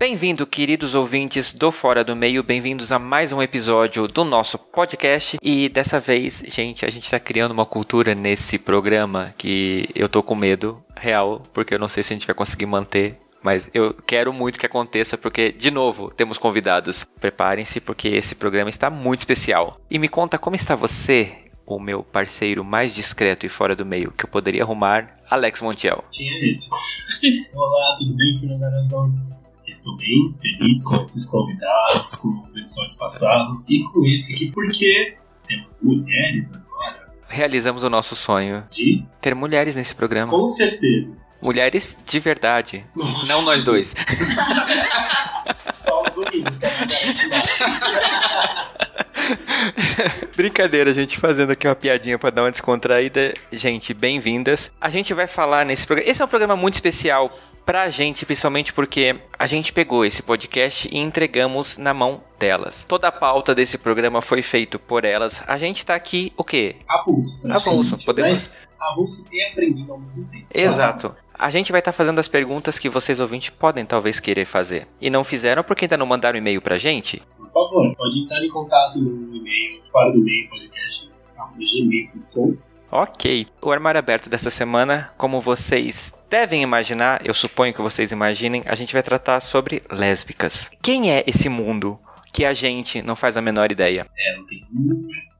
Bem-vindo, queridos ouvintes do Fora do Meio, bem-vindos a mais um episódio do nosso podcast. E dessa vez, gente, a gente está criando uma cultura nesse programa que eu tô com medo real, porque eu não sei se a gente vai conseguir manter. Mas eu quero muito que aconteça, porque, de novo, temos convidados. Preparem-se, porque esse programa está muito especial. E me conta como está você, o meu parceiro mais discreto e fora do meio que eu poderia arrumar, Alex Montiel. É esse? Olá, tudo bem, Fernando? Estou bem feliz com esses convidados, com os episódios passados e com esse aqui, porque temos mulheres agora. Realizamos o nosso sonho De? ter mulheres nesse programa. Com certeza. Mulheres de verdade. Não nós dois. Só os domingos, tá Brincadeira, gente, fazendo aqui uma piadinha para dar uma descontraída. Gente, bem-vindas. A gente vai falar nesse programa. Esse é um programa muito especial pra gente, principalmente porque a gente pegou esse podcast e entregamos na mão delas. Toda a pauta desse programa foi feito por elas. A gente tá aqui, o quê? Avulso. Avulso, podemos. Mas avulso e aprendido ao mesmo tempo. Exato. A gente vai estar fazendo as perguntas que vocês ouvintes podem talvez querer fazer. E não fizeram porque ainda não mandaram e-mail pra gente? Favor, pode entrar em contato no e-mail, fora do meio podcast, gmail.com. Ok. O armário aberto dessa semana, como vocês devem imaginar, eu suponho que vocês imaginem, a gente vai tratar sobre lésbicas. Quem é esse mundo que a gente não faz a menor ideia? É, não tem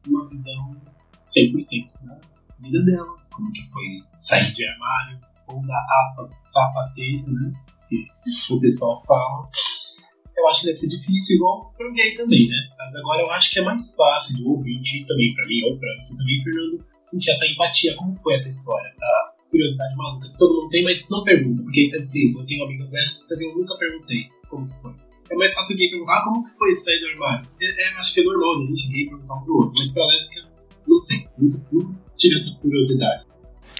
uma visão 100% da vida delas, como que foi sair de armário, ou da aspas sapateiro, né? Que o pessoal fala. Eu acho que deve ser difícil, igual para o gay também, né? Mas agora eu acho que é mais fácil do ouvinte também, para mim, ou para você também, Fernando, sentir essa empatia. Como foi essa história, essa curiosidade maluca que todo mundo tem, mas não pergunta. Porque, assim, eu tenho amiga dessa, assim, eu nunca perguntei como que foi. É mais fácil gay perguntar, ah, como que foi sair do armário? É, é, acho que é normal? A gente gay perguntar um pro outro. Mas pra lésbica, não sei. Nunca, nunca tive essa curiosidade.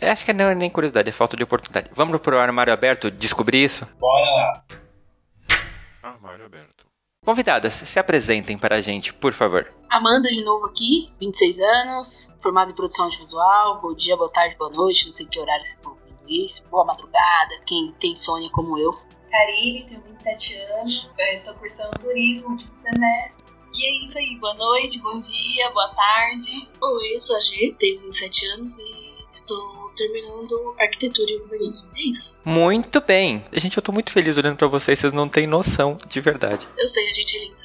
É, acho que não é nem curiosidade, é falta de oportunidade. Vamos pro armário aberto descobrir isso? Bora lá. Aberto. Convidadas, se apresentem para a gente, por favor. Amanda de novo aqui, 26 anos, formada em produção audiovisual. Bom dia, boa tarde, boa noite, não sei que horário vocês estão ouvindo isso. Boa madrugada, quem tem insônia como eu. Karine, tenho 27 anos, estou cursando turismo, último semestre. E é isso aí, boa noite, bom dia, boa tarde. Oi, eu sou a G, tenho 27 anos e estou terminando arquitetura e urbanismo. É isso. Muito bem. Gente, eu tô muito feliz olhando para vocês, vocês não têm noção, de verdade. Eu sei, a gente é linda.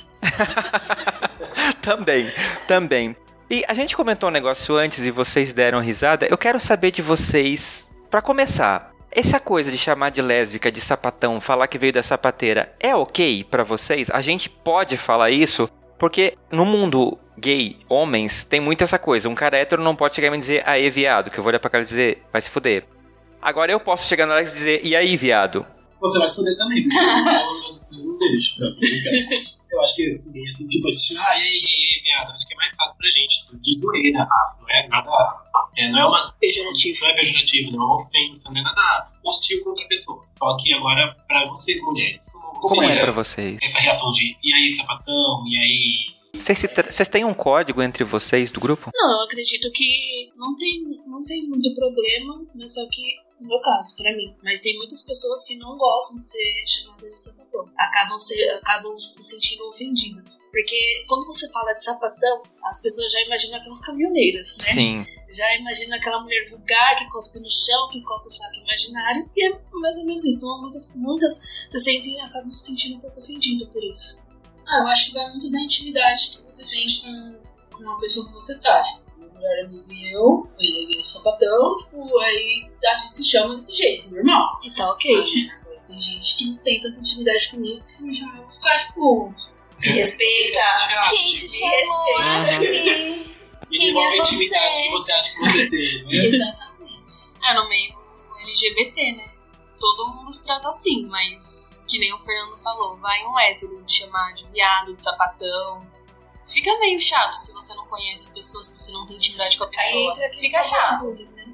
também, também. E a gente comentou um negócio antes e vocês deram risada. Eu quero saber de vocês, para começar, essa coisa de chamar de lésbica, de sapatão, falar que veio da sapateira, é ok para vocês? A gente pode falar isso? Porque no mundo gay, homens, tem muito essa coisa. Um cara hétero não pode chegar e me dizer, aê, viado, que eu vou olhar pra cara e dizer, vai se fuder. Agora eu posso chegar na Alex e dizer, e aí, viado? Você vai se fuder também, porque eu não deixo. Eu acho que ninguém assim, tipo, a gente, ah, e aí, e aí, viado, acho que é mais fácil pra gente. De zoeira, raça, não é nada. É, não é uma. Pejorativo. Não é pejorativo, não é uma ofensa, não é nada hostil contra a pessoa. Só que agora, pra vocês mulheres, como, Como é seria pra vocês? essa reação de, e aí, sapatão, e aí. Vocês, têm um código entre vocês do grupo? Não, eu acredito que não tem, não tem muito problema, mas só que no meu caso, pra mim. Mas tem muitas pessoas que não gostam de ser chamadas de sapatão. Acabam, ser, acabam se sentindo ofendidas. Porque quando você fala de sapatão, as pessoas já imaginam aquelas caminhoneiras, né? Sim. Já imagina aquela mulher vulgar que cospe no chão, que coça o saco imaginário. E é mais ou menos isso. Então muitas, muitas se sentem acabam se sentindo um pouco ofendidas por isso. Ah, eu acho que vai muito da intimidade que você tem com, com uma pessoa que você tá. Tipo, meu melhor amigo e eu, ele é sapatão, tipo, aí a gente se chama desse jeito, normal. E tá ok. Agora, tem gente que não tem tanta intimidade comigo que se me chamar eu vou ficar, tipo, Me respeita. Quem te Me chamou respeita. Quem é a intimidade você? que você acha que você tem, né? exatamente. É, no meio LGBT, né? Todo mundo se trata assim, mas que nem o Fernando falou, vai um hétero te chamar de viado, de sapatão. Fica meio chato se você não conhece a pessoa, se você não tem intimidade com a Aí pessoa. Fica chato. bullying, né?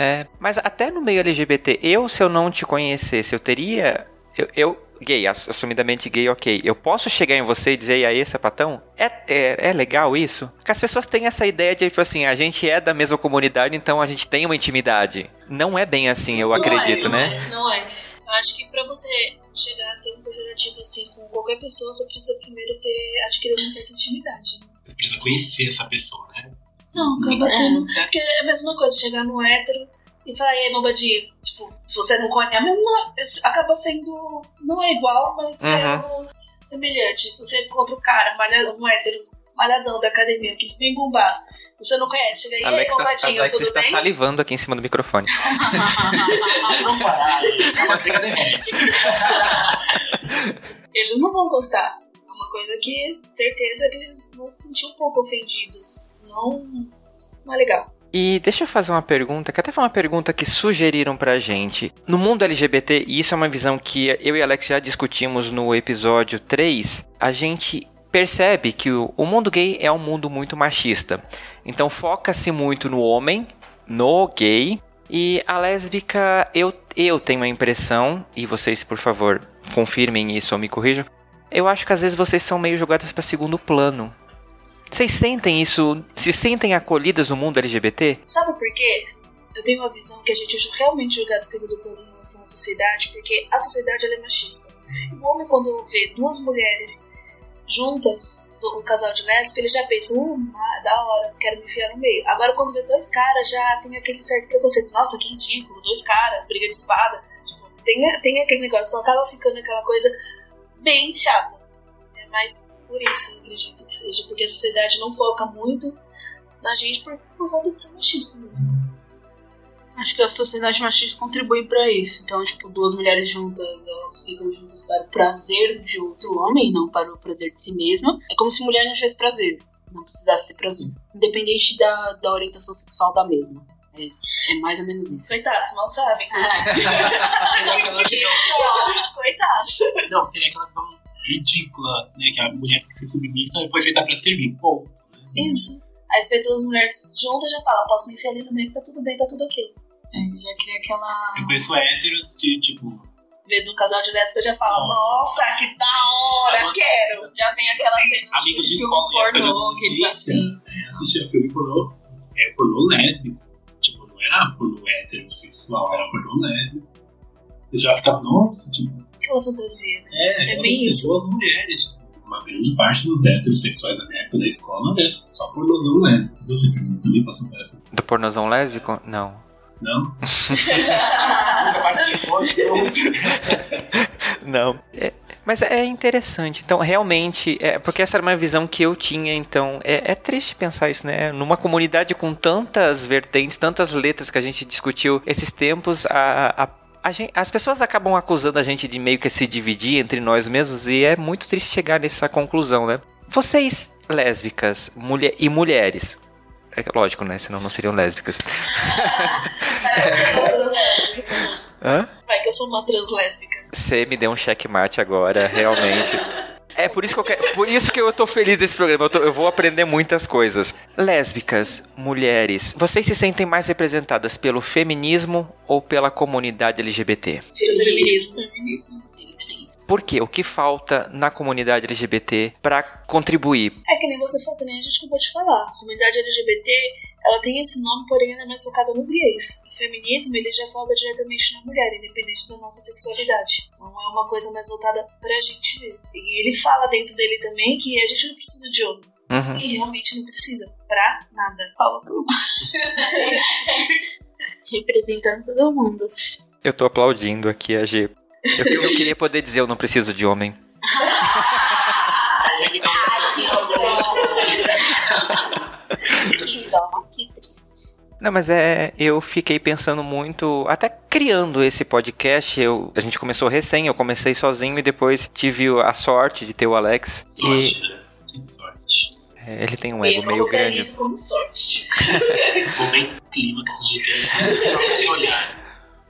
É, mas até no meio LGBT, eu, se eu não te conhecesse, eu teria. Eu, eu gay, ass- assumidamente gay, ok. Eu posso chegar em você e dizer, e aí, sapatão? É, é, é legal isso? Porque as pessoas têm essa ideia de, tipo assim, a gente é da mesma comunidade, então a gente tem uma intimidade. Não é bem assim, eu Não acredito, é, não né? é, Não é. Eu acho que pra você chegar a ter um pejorativo assim com qualquer pessoa, você precisa primeiro ter adquirir uma certa intimidade. né? Você precisa conhecer essa pessoa, né? Não, acaba tendo. Porque é a mesma coisa, chegar no hétero e falar, e aí, bobadinho? Tipo, se você não conhece. É a mesma. Acaba sendo. Não é igual, mas é Uhum. algo semelhante. Se você encontra o cara, malha- um hétero malhadão da academia, aquele bem bombado. Se você não conhece, chega aí, e Alex, tá, bombadinho, Alex tudo está bem? salivando aqui em cima do microfone. Vamos parar. Eles não vão gostar. É uma coisa que, certeza, que eles vão se sentir um pouco ofendidos. Não, não é legal. E deixa eu fazer uma pergunta, que até foi uma pergunta que sugeriram pra gente. No mundo LGBT, e isso é uma visão que eu e Alex já discutimos no episódio 3, a gente percebe que o, mundo gay é um mundo muito machista. Então foca-se muito no homem, no gay, e a lésbica, eu, eu tenho a impressão, e vocês, por favor, confirmem isso ou me corrijam, eu acho que às vezes vocês são meio jogadas pra segundo plano. Vocês sentem isso? Se sentem acolhidas no mundo LGBT? Sabe por quê? Eu tenho uma visão que a gente é realmente jogado em segundo plano em relação à sociedade, porque a sociedade é machista. O homem, quando vê duas mulheres juntas, um casal de lésbica, ele já pensa, hum, ah, da hora, quero me enfiar no meio. Agora, quando vê dois caras, já tem aquele certo preconceito. Nossa, que ridículo, dois caras, briga de espada. Tipo, tem, tem aquele negócio, então acaba ficando aquela coisa bem chata. É mais por isso, eu acredito que seja, porque a sociedade não foca muito na gente por, por conta de ser machista mesmo. Acho que a sociedade machista contribui pra isso. Então, tipo, duas mulheres juntas, elas ficam juntas para o prazer de outro homem, não para o prazer de si mesma. É como se mulher não tivesse prazer, não precisasse ter prazer. Independente da, da orientação sexual da mesma. É, é mais ou menos isso. Coitados, mal sabem. Visão- Coitados. Não, seria aquela visão ridícula, né? Que a mulher tem que ser submissa e foi feita pra servir. Pô, Isso. Aí você vê duas mulheres juntas já fala, posso me enfiar ali no meio que tá tudo bem, tá tudo ok. É, já cria aquela. eu conheço héteros de tipo. Vê do casal de lésbica já fala, nossa, que da hora, quero. Já vem aquela cena Amigos de filme escola, pornô, que eles adolescência, assim. é, assistia filme pornô. É pornô lésbico. Tipo, não era pornô heterossexual, era pornô lésbico. Eu já ficava, nossa, tipo, Aquela fantasia, né? é, É bem isso. pessoas mulheres. Uma grande parte dos heterossexuais da minha época da escola era só pornozão lésbico. Você também passou por essa? Do pornozão lésbico? Não. Não? Nunca participou. Não. É, mas é interessante. Então, realmente, é, porque essa era uma visão que eu tinha, então. É, é triste pensar isso, né? Numa comunidade com tantas vertentes, tantas letras que a gente discutiu esses tempos, a. a a gen- as pessoas acabam acusando a gente de meio que se dividir entre nós mesmos e é muito triste chegar nessa conclusão, né? Vocês, lésbicas mulher, e mulheres, é lógico, né? Senão não seriam lésbicas. Hã? Vai que eu sou uma translésbica. Você me deu um checkmate agora, realmente. É por isso que eu quero, por isso que eu tô feliz desse programa. Eu, tô- eu vou aprender muitas coisas. Lésbicas, mulheres, vocês se sentem mais representadas pelo feminismo ou pela comunidade LGBT? Feminismo. Feminismo. Sim. Por quê? O que falta na comunidade LGBT pra contribuir? É que nem você falou, que nem a gente acabou de falar. A comunidade LGBT, ela tem esse nome, porém ela é mais focada nos gays. O feminismo, ele já foca diretamente na mulher, independente da nossa sexualidade. Então é uma coisa mais voltada pra gente mesmo. E ele fala dentro dele também que a gente não precisa de homem. Uhum. E realmente não precisa. Pra nada. Fala tudo. Representando todo mundo. Eu tô aplaudindo aqui a G. Eu, eu queria poder dizer eu não preciso de homem. Que dó, que triste. Não, mas é. Eu fiquei pensando muito. Até criando esse podcast. Eu, a gente começou recém, eu comecei sozinho e depois tive a sorte de ter o Alex. Sorte, né? Que sorte. E é, ele tem um Eu ego não meio grande. isso como sorte. Momento clímax de troca de olhar.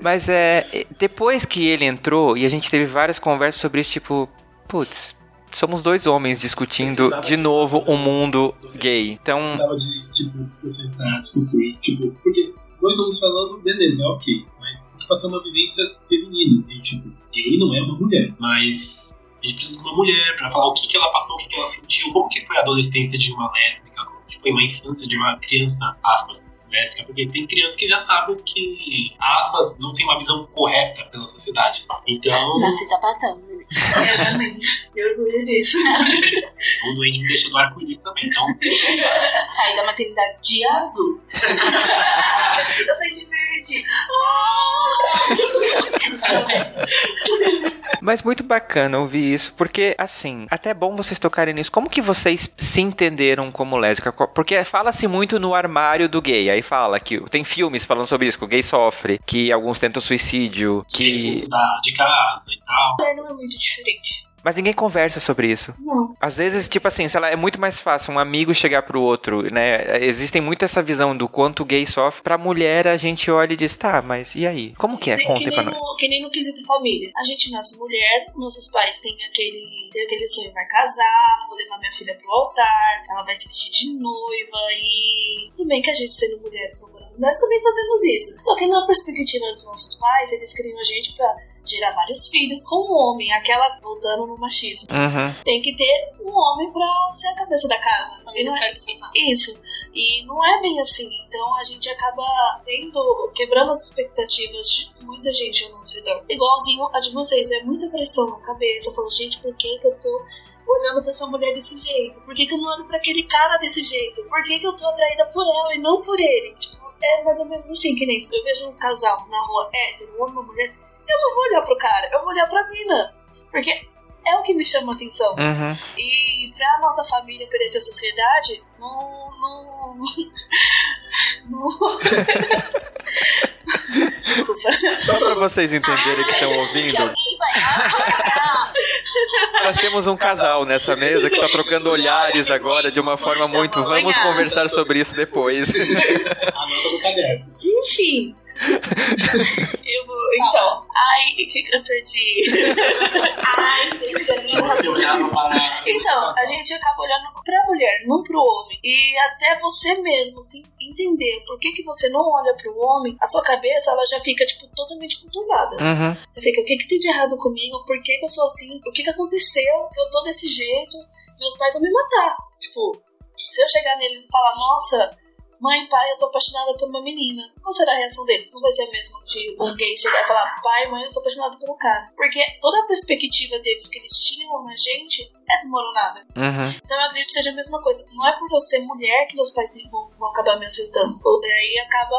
Mas é. Depois que ele entrou e a gente teve várias conversas sobre isso, tipo. Putz. Somos dois homens discutindo de novo o mundo gay. Então, Precisava de, tipo, desconcentrar, desconstruir. Tipo, porque dois homens falando, beleza, é ok. Mas tem que passar uma vivência feminina. E, tipo, gay não é uma mulher. Mas a gente precisa de uma mulher pra falar o que, que ela passou, o que, que ela sentiu, como que foi a adolescência de uma lésbica, como que foi uma infância de uma criança, aspas, lésbica, porque tem crianças que já sabem que, aspas, não tem uma visão correta pela sociedade. Então, Nasci sapatão. né? Exatamente. Eu orgulho disso. o doente deixa do arco-íris também. Então, Saí da maternidade de azul. Eu saí de verde. Mas muito bacana ouvir isso, porque, assim, até é bom vocês tocarem nisso. Como que vocês se entenderam como lésbica? Porque fala-se muito no armário do gay. Aí fala que tem filmes falando sobre isso, que o gay sofre, que alguns tentam suicídio, que é que... expulso da, de casa e tal. Mulher não é muito diferente. Mas ninguém conversa sobre isso. Não. Às vezes, tipo assim, sei lá, é muito mais fácil um amigo chegar pro outro, né? Existem muito essa visão do quanto o gay sofre. Pra mulher, a gente olha e diz, tá, mas e aí? Como que é? que, Contem nem pra nós. no, que nem no quesito família. A gente nasce mulher, nossos pais têm aquele, têm aquele sonho, vai casar, vou levar minha filha pro altar, ela vai se vestir de noiva e. Tudo bem que a gente, sendo mulheres, namorando mulheres, também fazemos isso. Só que na perspectiva dos nossos pais, eles criam a gente pra gerar vários filhos com um homem, aquela voltando no machismo. Uhum. Tem que ter um homem pra ser a cabeça da casa. E não é- isso. E não é bem assim. Então a gente acaba tendo, quebrando as expectativas de muita gente ao nosso redor. Igualzinho a de vocês, é muita pressão na cabeça. Falando, gente, por que, que eu tô olhando pra essa mulher desse jeito? Por que, que eu não olho pra aquele cara desse jeito? Por que, que eu tô atraída por ela e não por ele? Tipo, é mais ou menos assim, que nem se eu vejo um casal na rua hétero, um homem e uma mulher, eu não vou olhar pro cara, eu vou olhar pra mina. Porque é o que me chama a atenção. Uhum. E pra nossa família perante a sociedade, não. não. não. Desculpa. Só pra vocês entenderem que estão ouvindo, nós temos um casal nessa mesa que está trocando olhares agora de uma forma muito. Vamos conversar sobre isso depois. Enfim. Eu vou. Então. Ai, fica, eu perdi. Ai, vocês querem Você olhava para. Então, a gente acaba olhando pra mulher, não pro homem. E até você mesmo se entender por que, que você não olha pro homem, a sua cabeça ela já fica, tipo, totalmente conturbada. Uhum. Eu fico, o que que tem de errado comigo? Por que que eu sou assim? O que que aconteceu? Que eu tô desse jeito? Meus pais vão me matar. Tipo, se eu chegar neles e falar, nossa, mãe, pai, eu tô apaixonada por uma menina. Qual será a reação deles? Não vai ser a mesma de um gay chegar e falar, pai, mãe, eu sou apaixonado por um cara. Porque toda a perspectiva deles que eles tinham na gente é desmoronada. Uhum. Então eu acredito que seja a mesma coisa. Não é por eu ser mulher que meus pais vão, vão acabar me aceitando. Ou Aí acaba.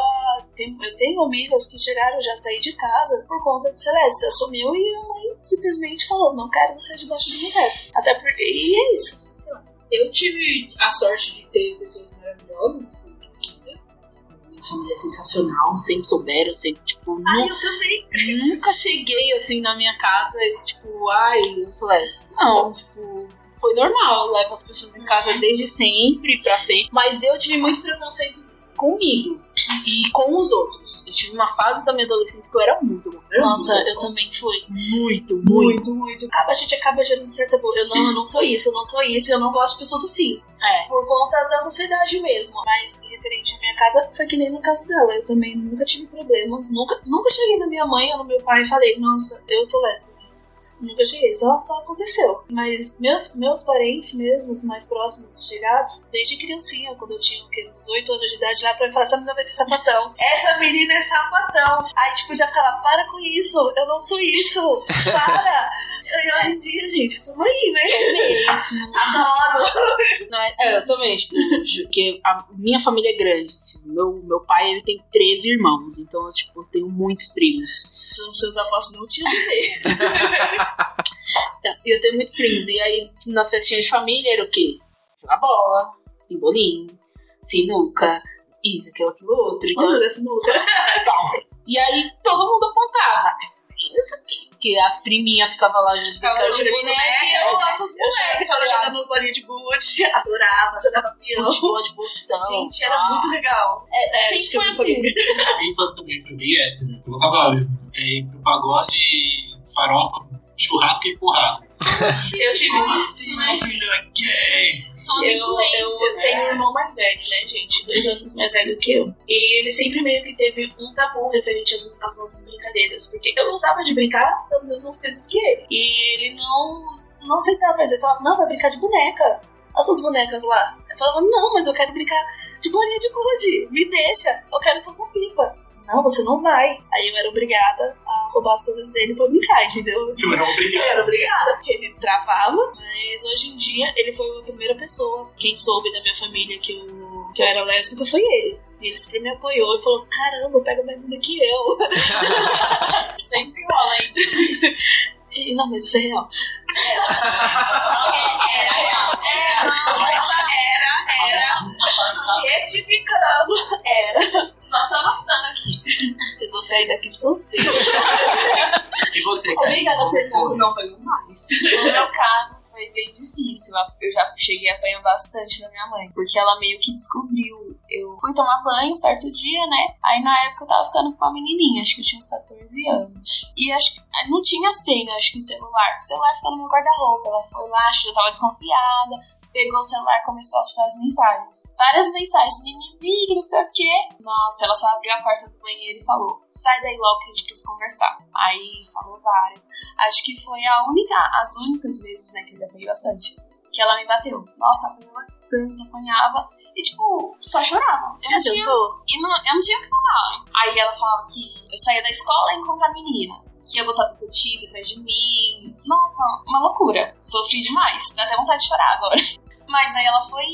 tem- eu tenho amigas que chegaram já a sair de casa por conta de Celeste. Assumiu e a mãe simplesmente falou: não quero você debaixo do meu teto. Até porque. E é isso. Sei lá. Eu tive a sorte de ter pessoas maravilhosas assim. Minha família é sensacional, sempre souberam, sempre, tipo, Ah, eu também. nunca cheguei assim na minha casa e, tipo, ai, eu sou lésbica. Não, tipo, foi normal. Eu levo as pessoas em casa desde sempre, pra sempre. Mas eu tive muito preconceito comigo e com os outros. Eu tive uma fase da minha adolescência que eu era muito. eu Nossa, muito, eu também fui. muito, muito. Muito, muito. Acaba, a gente acaba gerando certa. Eu não, eu não sou isso, eu não sou isso, eu não gosto de pessoas assim. É. por conta da sociedade mesmo. Mas referente à minha casa, foi que nem no caso dela. Eu também nunca tive problemas. Nunca, nunca cheguei na minha mãe ou no meu pai e falei, nossa, eu sou lésbica. Nunca cheguei, só, só aconteceu. Mas meus, meus parentes mesmo, os mais próximos, chegados, desde criancinha, quando eu tinha o quê, uns 8 anos de idade, lá pra falar, essa menina vai ser sapatão. Essa menina é sapatão. Aí, tipo, já ficava, para com isso, eu não sou isso, para. e hoje em dia, gente, tamo aí, né? Mesmo. Adoro. Não, é, é, eu também, tipo, porque a minha família é grande. assim. meu, meu pai ele tem 13 irmãos, então tipo, eu tenho muitos primos. São seus avós não tinham bebê. E eu tenho muitos primos. E aí, nas festinhas de família, era o quê? Jogar bola, pimbolim, sinuca, isso, aquilo, aquilo outro. Então, jogar sinuca. e aí todo mundo apontava. Isso aqui. Porque as priminhas ficavam lá jogando de boneca e eu lá com os Eu bonecos. ficava tá jogando bolinha de gude, adorava, jogava peão. Futebol de botão. Gente, era muito Nossa. legal. É, É, sempre foi assim. A minha infância também foi bem hétero. Eu colocava é, pro pagode, farofa, churrasco e porrada. Eu tive Assim, meu filho é gay. São Eu, eu influências. tenho um irmão mais velho, né, gente? Dois anos mais velho que eu. E ele sempre meio que teve um tabu referente às, às nossas brincadeiras. Porque eu gostava de brincar das mesmas coisas que ele. E ele não, não aceitava mais. Ele falava, não, vai brincar de boneca. as suas bonecas lá. Eu falava, não, mas eu quero brincar de bolinha de gude, me deixa, eu quero soltar pipa. Não, você não vai. Aí eu era obrigada roubar as coisas dele pra brincar, entendeu? Eu era obrigado. Eu era obrigada, porque ele travava, mas hoje em dia ele foi a primeira pessoa. Quem soube da minha família que eu, que eu era lésbica foi ele. E ele sempre me apoiou e falou: caramba, pega mais bunda que eu. Sempre rola isso. E, não, mas isso é real. Era real. Era, era, era. Retificando. Era. Só tô anotando aqui. Eu vou sair daqui solteira. E você, cara? Obrigada, Fernando. Não veio mais. No meu caso, foi bem difícil. Eu já cheguei a apanhar bastante da minha mãe. Porque ela meio que descobriu. Eu fui tomar banho certo dia, né? Aí na época eu tava ficando com uma menininha, acho que eu tinha uns 14 anos. E acho que não tinha senha, acho que o celular. O celular ficou no meu guarda-roupa. Ela foi lá, acho que eu tava desconfiada. Pegou o celular e começou a postar as mensagens. Várias mensagens, mimimi, não sei o quê. Nossa, ela só abriu a porta do banheiro e falou: sai daí logo que a gente precisa conversar. Aí falou várias. Acho que foi a única, as únicas vezes, né, que eu apanhei bastante. Que ela me bateu. Nossa, apanhava tanto, apanhava. E, tipo, só chorava. Eu não, tinha, Adiantou? e não, eu não tinha o que falar. Aí ela falava que eu saía da escola e encontrava a menina. Que ia botar detetive atrás de mim. Nossa, uma loucura. Sofri demais. Dá até vontade de chorar agora. Mas aí ela foi.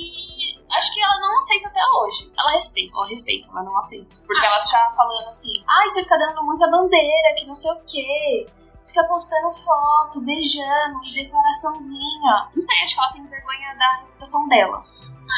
Acho que ela não aceita até hoje. Ela respeita, ela respeita, ela não aceita. Porque ela fica falando assim: ai, você fica dando muita bandeira, que não sei o quê. Fica postando foto, beijando e declaraçãozinha. Não sei, acho que ela tem vergonha da reputação dela.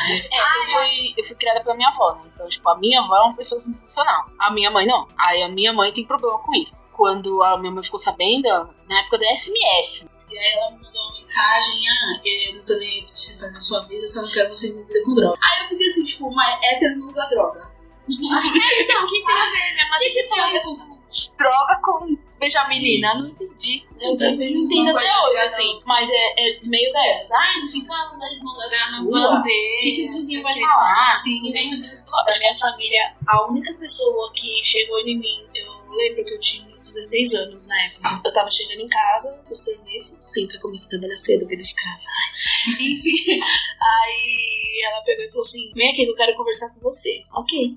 É, eu, fui, eu fui criada pela minha avó, né? Então, tipo, a minha avó é uma pessoa sensacional. A minha mãe não. Aí a minha mãe tem problema com isso. Quando a minha mãe ficou sabendo, na época da SMS, E aí ela me mandou uma mensagem, ah, eu não tô nem aí pra você fazer a sua vida, eu só não quero você envolvida com droga. Aí eu fiquei assim, tipo, uma hétero não usa droga. É, então, o que tem a ver? Minha madrinha que tem a ver falou isso. droga com beijar menina, não entendi. Não, Eu não entendo até hoje, assim. Mas é, é meio dessas. Ai, não fica andando de mão dada na rua. O que, que os vizinhos vão falar? Sim, Não deixa de Da minha família, a única pessoa que chegou em mim, eu lembro que eu tinha 16 anos na época. Eu tava chegando em casa do serviço, Sintra comecei a trabalhar cedo, vida escrava. Enfim, aí ela pegou e falou assim: vem aqui que eu quero conversar com você. Ok.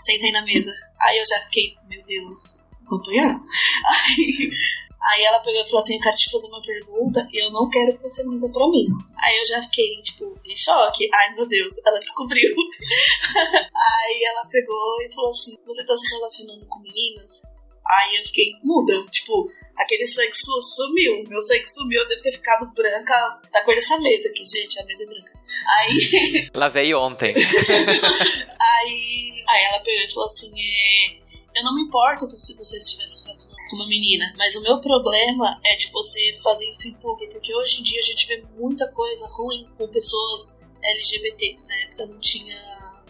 Sentei na mesa. Aí eu já fiquei, meu Deus, vou apanhar? Aí, aí ela pegou e falou assim: eu quero te fazer uma pergunta e eu não quero que você minta pra mim. Aí eu já fiquei, tipo, em choque. Ai meu Deus, ela descobriu. Aí ela pegou e falou assim: Você tá se relacionando com meninas? Aí eu fiquei muda. Tipo, aquele sangue su- sumiu. Meu sangue sumiu. Eu devo ter ficado branca da cor dessa mesa aqui, gente. A mesa é branca. Aí, Lavei ontem. aí, aí ela pegou e falou assim: é, Eu não me importo se você estivesse com uma menina, mas o meu problema é de você fazer isso em público, porque hoje em dia a gente vê muita coisa ruim com pessoas LGBT. Na época não tinha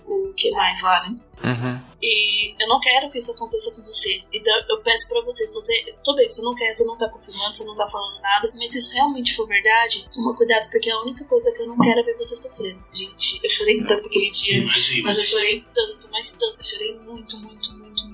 o que mais lá, né? Uhum. E eu não quero que isso aconteça com você. Então eu peço pra você, se você. Tudo bem, você não quer, você não tá confirmando, você não tá falando nada. Mas se isso realmente for verdade, toma cuidado, porque a única coisa que eu não quero é ver você sofrendo. Gente, eu chorei tanto aquele dia. Imagina. Mas eu chorei tanto, mas tanto. Eu chorei muito, muito, muito.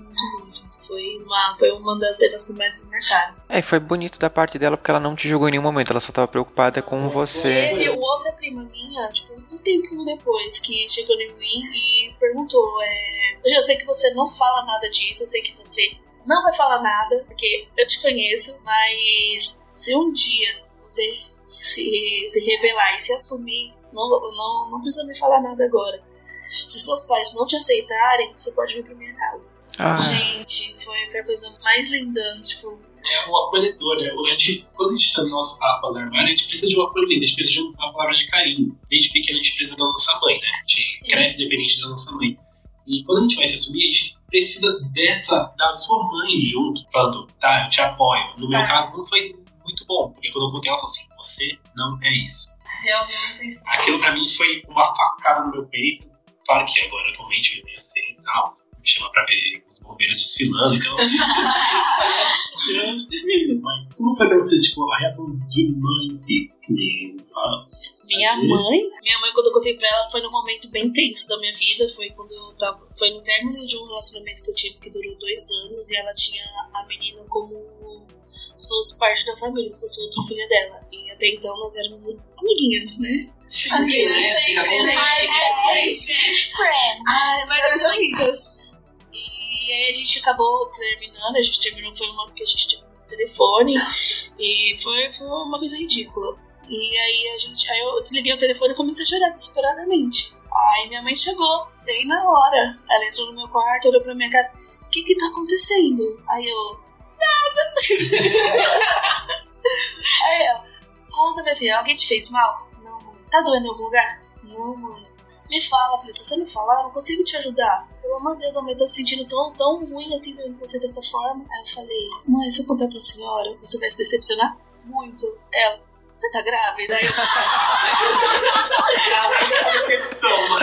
Foi uma, foi uma das cenas que mais me marcaram. É, e foi bonito da parte dela porque ela não te julgou em nenhum momento, ela só tava preocupada com você. Teve outra prima minha, tipo, um tempo depois, que chegou em mim e perguntou: é, Eu já sei que você não fala nada disso, eu sei que você não vai falar nada, porque eu te conheço, mas se um dia você se, se rebelar e se assumir, não, não, não precisa me falar nada agora. Se seus pais não te aceitarem, você pode vir pra minha casa. Ah, Gente, foi, foi a coisa mais linda, tipo, É um acolhedor, né? A gente, quando a gente está no nosso aspas no armário, a gente precisa de um acolhimento, a gente precisa de uma palavra de carinho. Desde pequeno a gente precisa da nossa mãe, né? A gente Sim. cresce dependente da nossa mãe. E quando a gente vai se assumir, a gente precisa dessa, da sua mãe junto, falando, tá, eu te apoio. No meu Tá. caso, não foi muito bom, porque quando eu contei, ela falou assim: você não é isso. Realmente isso. Aquilo pra mim foi uma facada no meu peito. Claro que agora, atualmente, eu ia ser tal, me chama pra ver os bombeiros desfilando, então. Mas como foi pra você, tipo, a reação de mãe em si? Que, ah, Minha mãe, minha mãe quando eu contei pra ela foi num momento bem tenso da minha vida, foi quando eu tava, foi no término de um relacionamento que eu tive que durou dois anos e ela tinha a menina como se fosse parte da família, se fosse outra filha dela. E até então nós éramos amiguinhas, né? Sempre, né? Sempre, Ai, melhores amigas. E aí a gente acabou terminando, a gente terminou, foi uma porque a gente terminou no telefone. E foi, foi uma coisa ridícula. E aí a gente. Aí eu desliguei o telefone e comecei a chorar desesperadamente. Aí minha mãe chegou, bem na hora. Ela entrou no meu quarto, olhou pra minha cara. O que que tá acontecendo? Aí eu. Nada. aí ela. Conta, minha filha, alguém te fez mal? Não, mãe. Tá doendo em algum lugar? Não, mãe. Me fala, filha, se você não falar, eu não consigo te ajudar. Pelo amor de Deus, a mãe tá se sentindo tão, tão ruim assim vendo você dessa forma. Aí eu falei, mãe, se eu contar pra senhora, você vai se decepcionar muito. Ela, você tá grávida? Aí eu,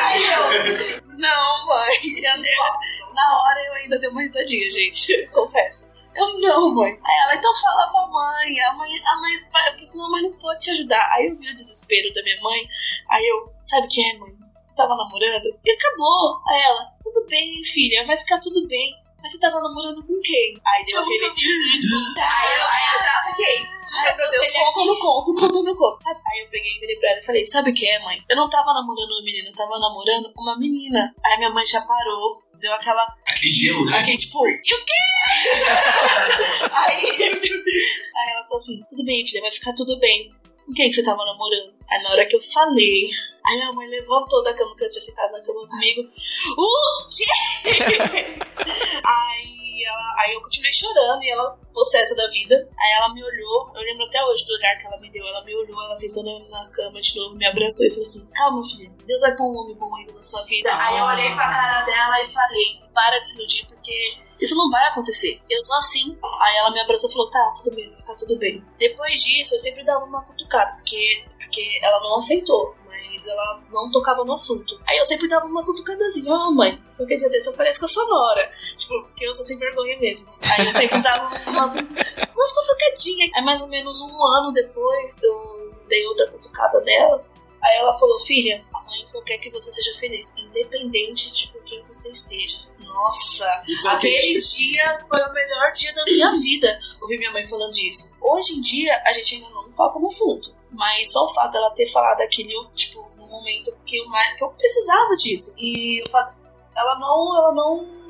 Aí eu, não, mãe. Eu- na hora eu ainda dei uma risadinha, gente. Confesso. Eu não, mãe. Aí ela, então fala pra mãe. A mãe, a mãe, senão a mãe não pode te ajudar. Aí eu vi o desespero da minha mãe. Aí eu, sabe o que é, mãe? Tava namorando e acabou. Aí ela, tudo bem, filha, vai ficar tudo bem. Mas você tava namorando com quem? Aí deu aquele. Aí eu, aí eu já fiquei. Ai meu Deus, conta no conto, conta no conto. Sabe? Aí eu peguei e virei pra ela e falei: Sabe o que é, mãe? Eu não tava namorando uma menina, eu tava namorando uma menina. Aí minha mãe já parou, deu aquela. Aquele gelo, né? Aquele tipo, e o quê? aí, aí ela falou assim: Tudo bem, filha, vai ficar tudo bem. Com quem que você tava namorando? Aí na hora que eu falei, aí minha mãe levantou da cama que eu tinha sentado na cama comigo. O quê? aí, ela, aí eu continuei chorando e ela, possessa da vida. Aí ela me olhou, eu lembro até hoje do olhar que ela me deu. Ela me olhou, ela sentou na, cama de novo, me abraçou e falou assim: Calma, filha, Deus vai pôr um homem bom ainda na sua vida. Aí eu olhei pra cara dela e falei: Para de se iludir, porque isso não vai acontecer. Eu sou assim. Aí ela me abraçou e falou: Tá, tudo bem, vai ficar tudo bem. Depois disso, eu sempre dava uma cutucada, porque, porque ela não aceitou, mas ela não tocava no assunto. Aí eu sempre dava uma cutucadazinha: Ó, mãe, qualquer dia desse eu pareço com a sua nora. Tipo, porque eu sou sem vergonha mesmo. Aí eu sempre dava umas, umas cutucadinhas. Aí mais ou menos um ano depois, eu dei outra cutucada nela. Aí ela falou: Filha, mãe só quer que você seja feliz, independente de com quem você esteja. Nossa, Isso é aquele triste. dia foi o melhor dia da minha vida. Ouvir minha mãe falando isso. Hoje em dia, a gente ainda não toca no assunto. Mas só o fato dela ter falado aquilo, tipo, no momento que eu, mais- que eu precisava disso. E o fato. Ela não. Ela não.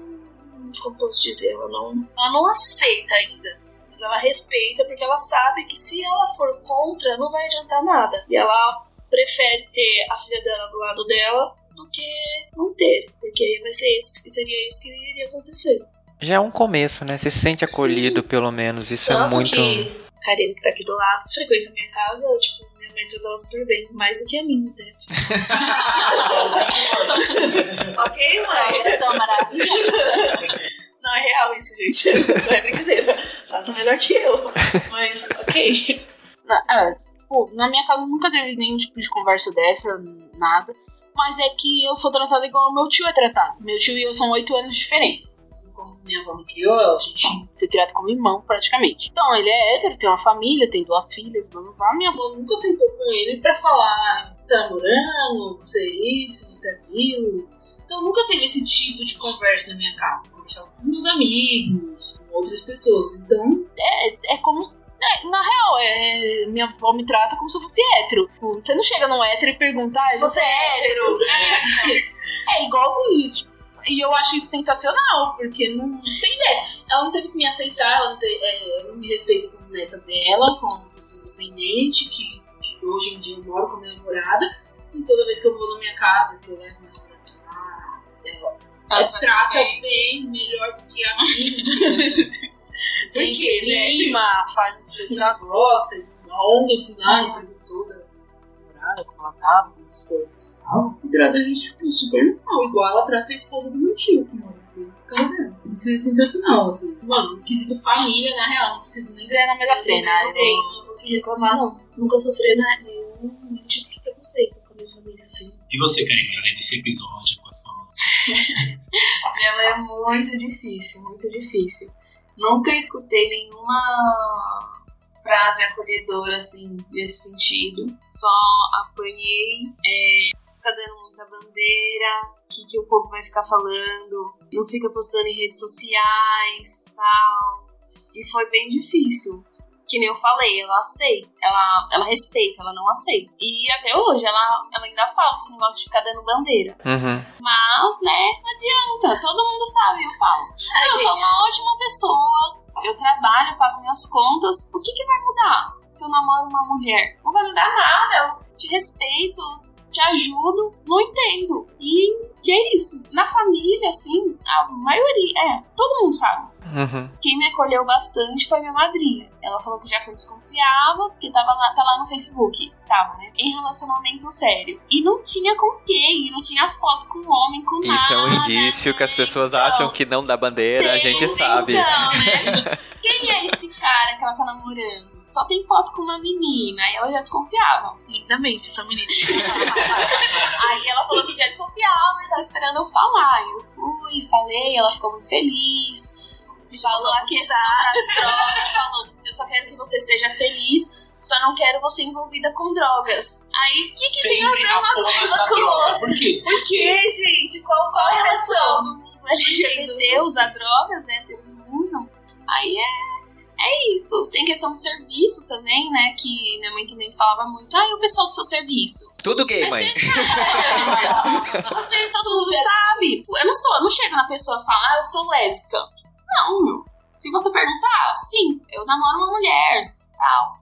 Como posso dizer? Ela não. Ela não aceita ainda. Mas ela respeita porque ela sabe que se ela for contra, não vai adiantar nada. E ela prefere ter a filha dela do lado dela do que não ter. Porque vai ser isso, seria isso que iria acontecer. Já é um começo, né? Você se sente acolhido, pelo menos. Isso é Tanto muito. que a Karine, que tá aqui do lado, frequenta a minha casa, tipo, minha mãe tratou ela super bem. Mais do que a minha, né? ok, mãe? São maravilhosos. Não, é real isso, gente. Não é brincadeira. Ela tá melhor que eu. Mas, ok. Na, é, tipo, na minha casa nunca teve nenhum tipo de conversa dessa, nada. Mas é que eu sou tratada igual meu tio é tratado. Meu tio e eu são oito anos de diferença. Minha avó me criou, a gente foi criado como irmão, praticamente. Então, ele é hétero, tem uma família, tem duas filhas, blá blá blá. Minha avó nunca sentou com ele pra falar: você tá namorando, você é isso, você é aquilo. Então, nunca teve esse tipo de conversa na minha casa. Conversava com meus amigos, com outras pessoas. Então, é, é como é, na real, é, minha avó me trata como se eu fosse hétero. Tipo, Você não chega num hétero e pergunta, ah, você é hétero? É, é igualzinho. tipo, e eu acho isso sensacional, porque não tem dessa. Ela não teve que me aceitar, ela não, te- é, não me respeita como neta dela, como pessoa independente, que, que hoje em dia eu moro com a minha namorada. E toda vez que eu vou na minha casa, que eu levo minha namorada ela, ela trata bem, melhor do que a minha. Por quê, Sempre né? mima, faz as coisas que ela gosta. Ontem eu fui lá, me perguntou da namorada, como ela tava, como as coisas estavam. E trata a gente tipo, super normal, igual ela trata a esposa do meu tio, dela. Isso é sensacional, assim. Mano, no quesito família, na real, não preciso nem ganhar na Mega Sena. Não Eu tem, vou- não vou reclamar, não. Nunca sofri nenhum tipo de preconceito com a minha família, assim. E você, Karine, além desse episódio com a sua Minha mãe é muito difícil, muito difícil. Nunca escutei nenhuma frase acolhedora, assim, nesse sentido. Só apanhei, é, fica dando muita bandeira, o que, que o povo vai ficar falando, não fica postando em redes sociais, tal. E foi bem difícil. Que nem eu falei, ela aceita, ela, ela respeita, ela não aceita. E até hoje ela, ela ainda fala esse negócio de ficar dando bandeira. Uhum. Mas, né, não adianta. Todo mundo sabe, eu falo. É, eu sou gente. uma ótima pessoa, eu trabalho, eu pago minhas contas. O que, que vai mudar se eu namoro uma mulher? Não vai mudar nada. Eu te respeito, te ajudo, não entendo. E, e é isso. Na família, assim, a maioria, é, todo mundo sabe. Uhum. Quem me acolheu bastante foi minha madrinha. Ela falou que já foi desconfiava, porque tava lá, tá lá no Facebook. Tava, né? Em relacionamento sério. E não tinha com quem, e não tinha foto com homem, com nada. Isso é um indício que as né? pessoas Então, acham que não dá bandeira, a gente sabe. né? Quem é esse cara que ela tá namorando? Só tem foto com uma menina. Aí ela já desconfiava. Lindamente, essa menina. Aí ela falou que já desconfiava e tava esperando eu falar. Eu fui, falei, ela ficou muito feliz. Falou a questão das drogas, falou, eu só quero que você seja feliz, só não quero você envolvida com drogas. Aí, o que, que tem a ver a uma coisa com droga. outra? Por quê? Por quê, gente? Qual, qual a Só relação? do mundo LGBT usa drogas, héteros não usam. Aí é, é isso. Tem questão de serviço também, né? Que minha mãe também falava muito. Ah, e o pessoal do seu serviço? Tudo gay, mãe. Você sabe. Você, todo mundo sabe. Eu não sou, eu não chego na pessoa e falo, ah, eu sou lésbica. Não. Se você perguntar, sim, eu namoro uma mulher, tal.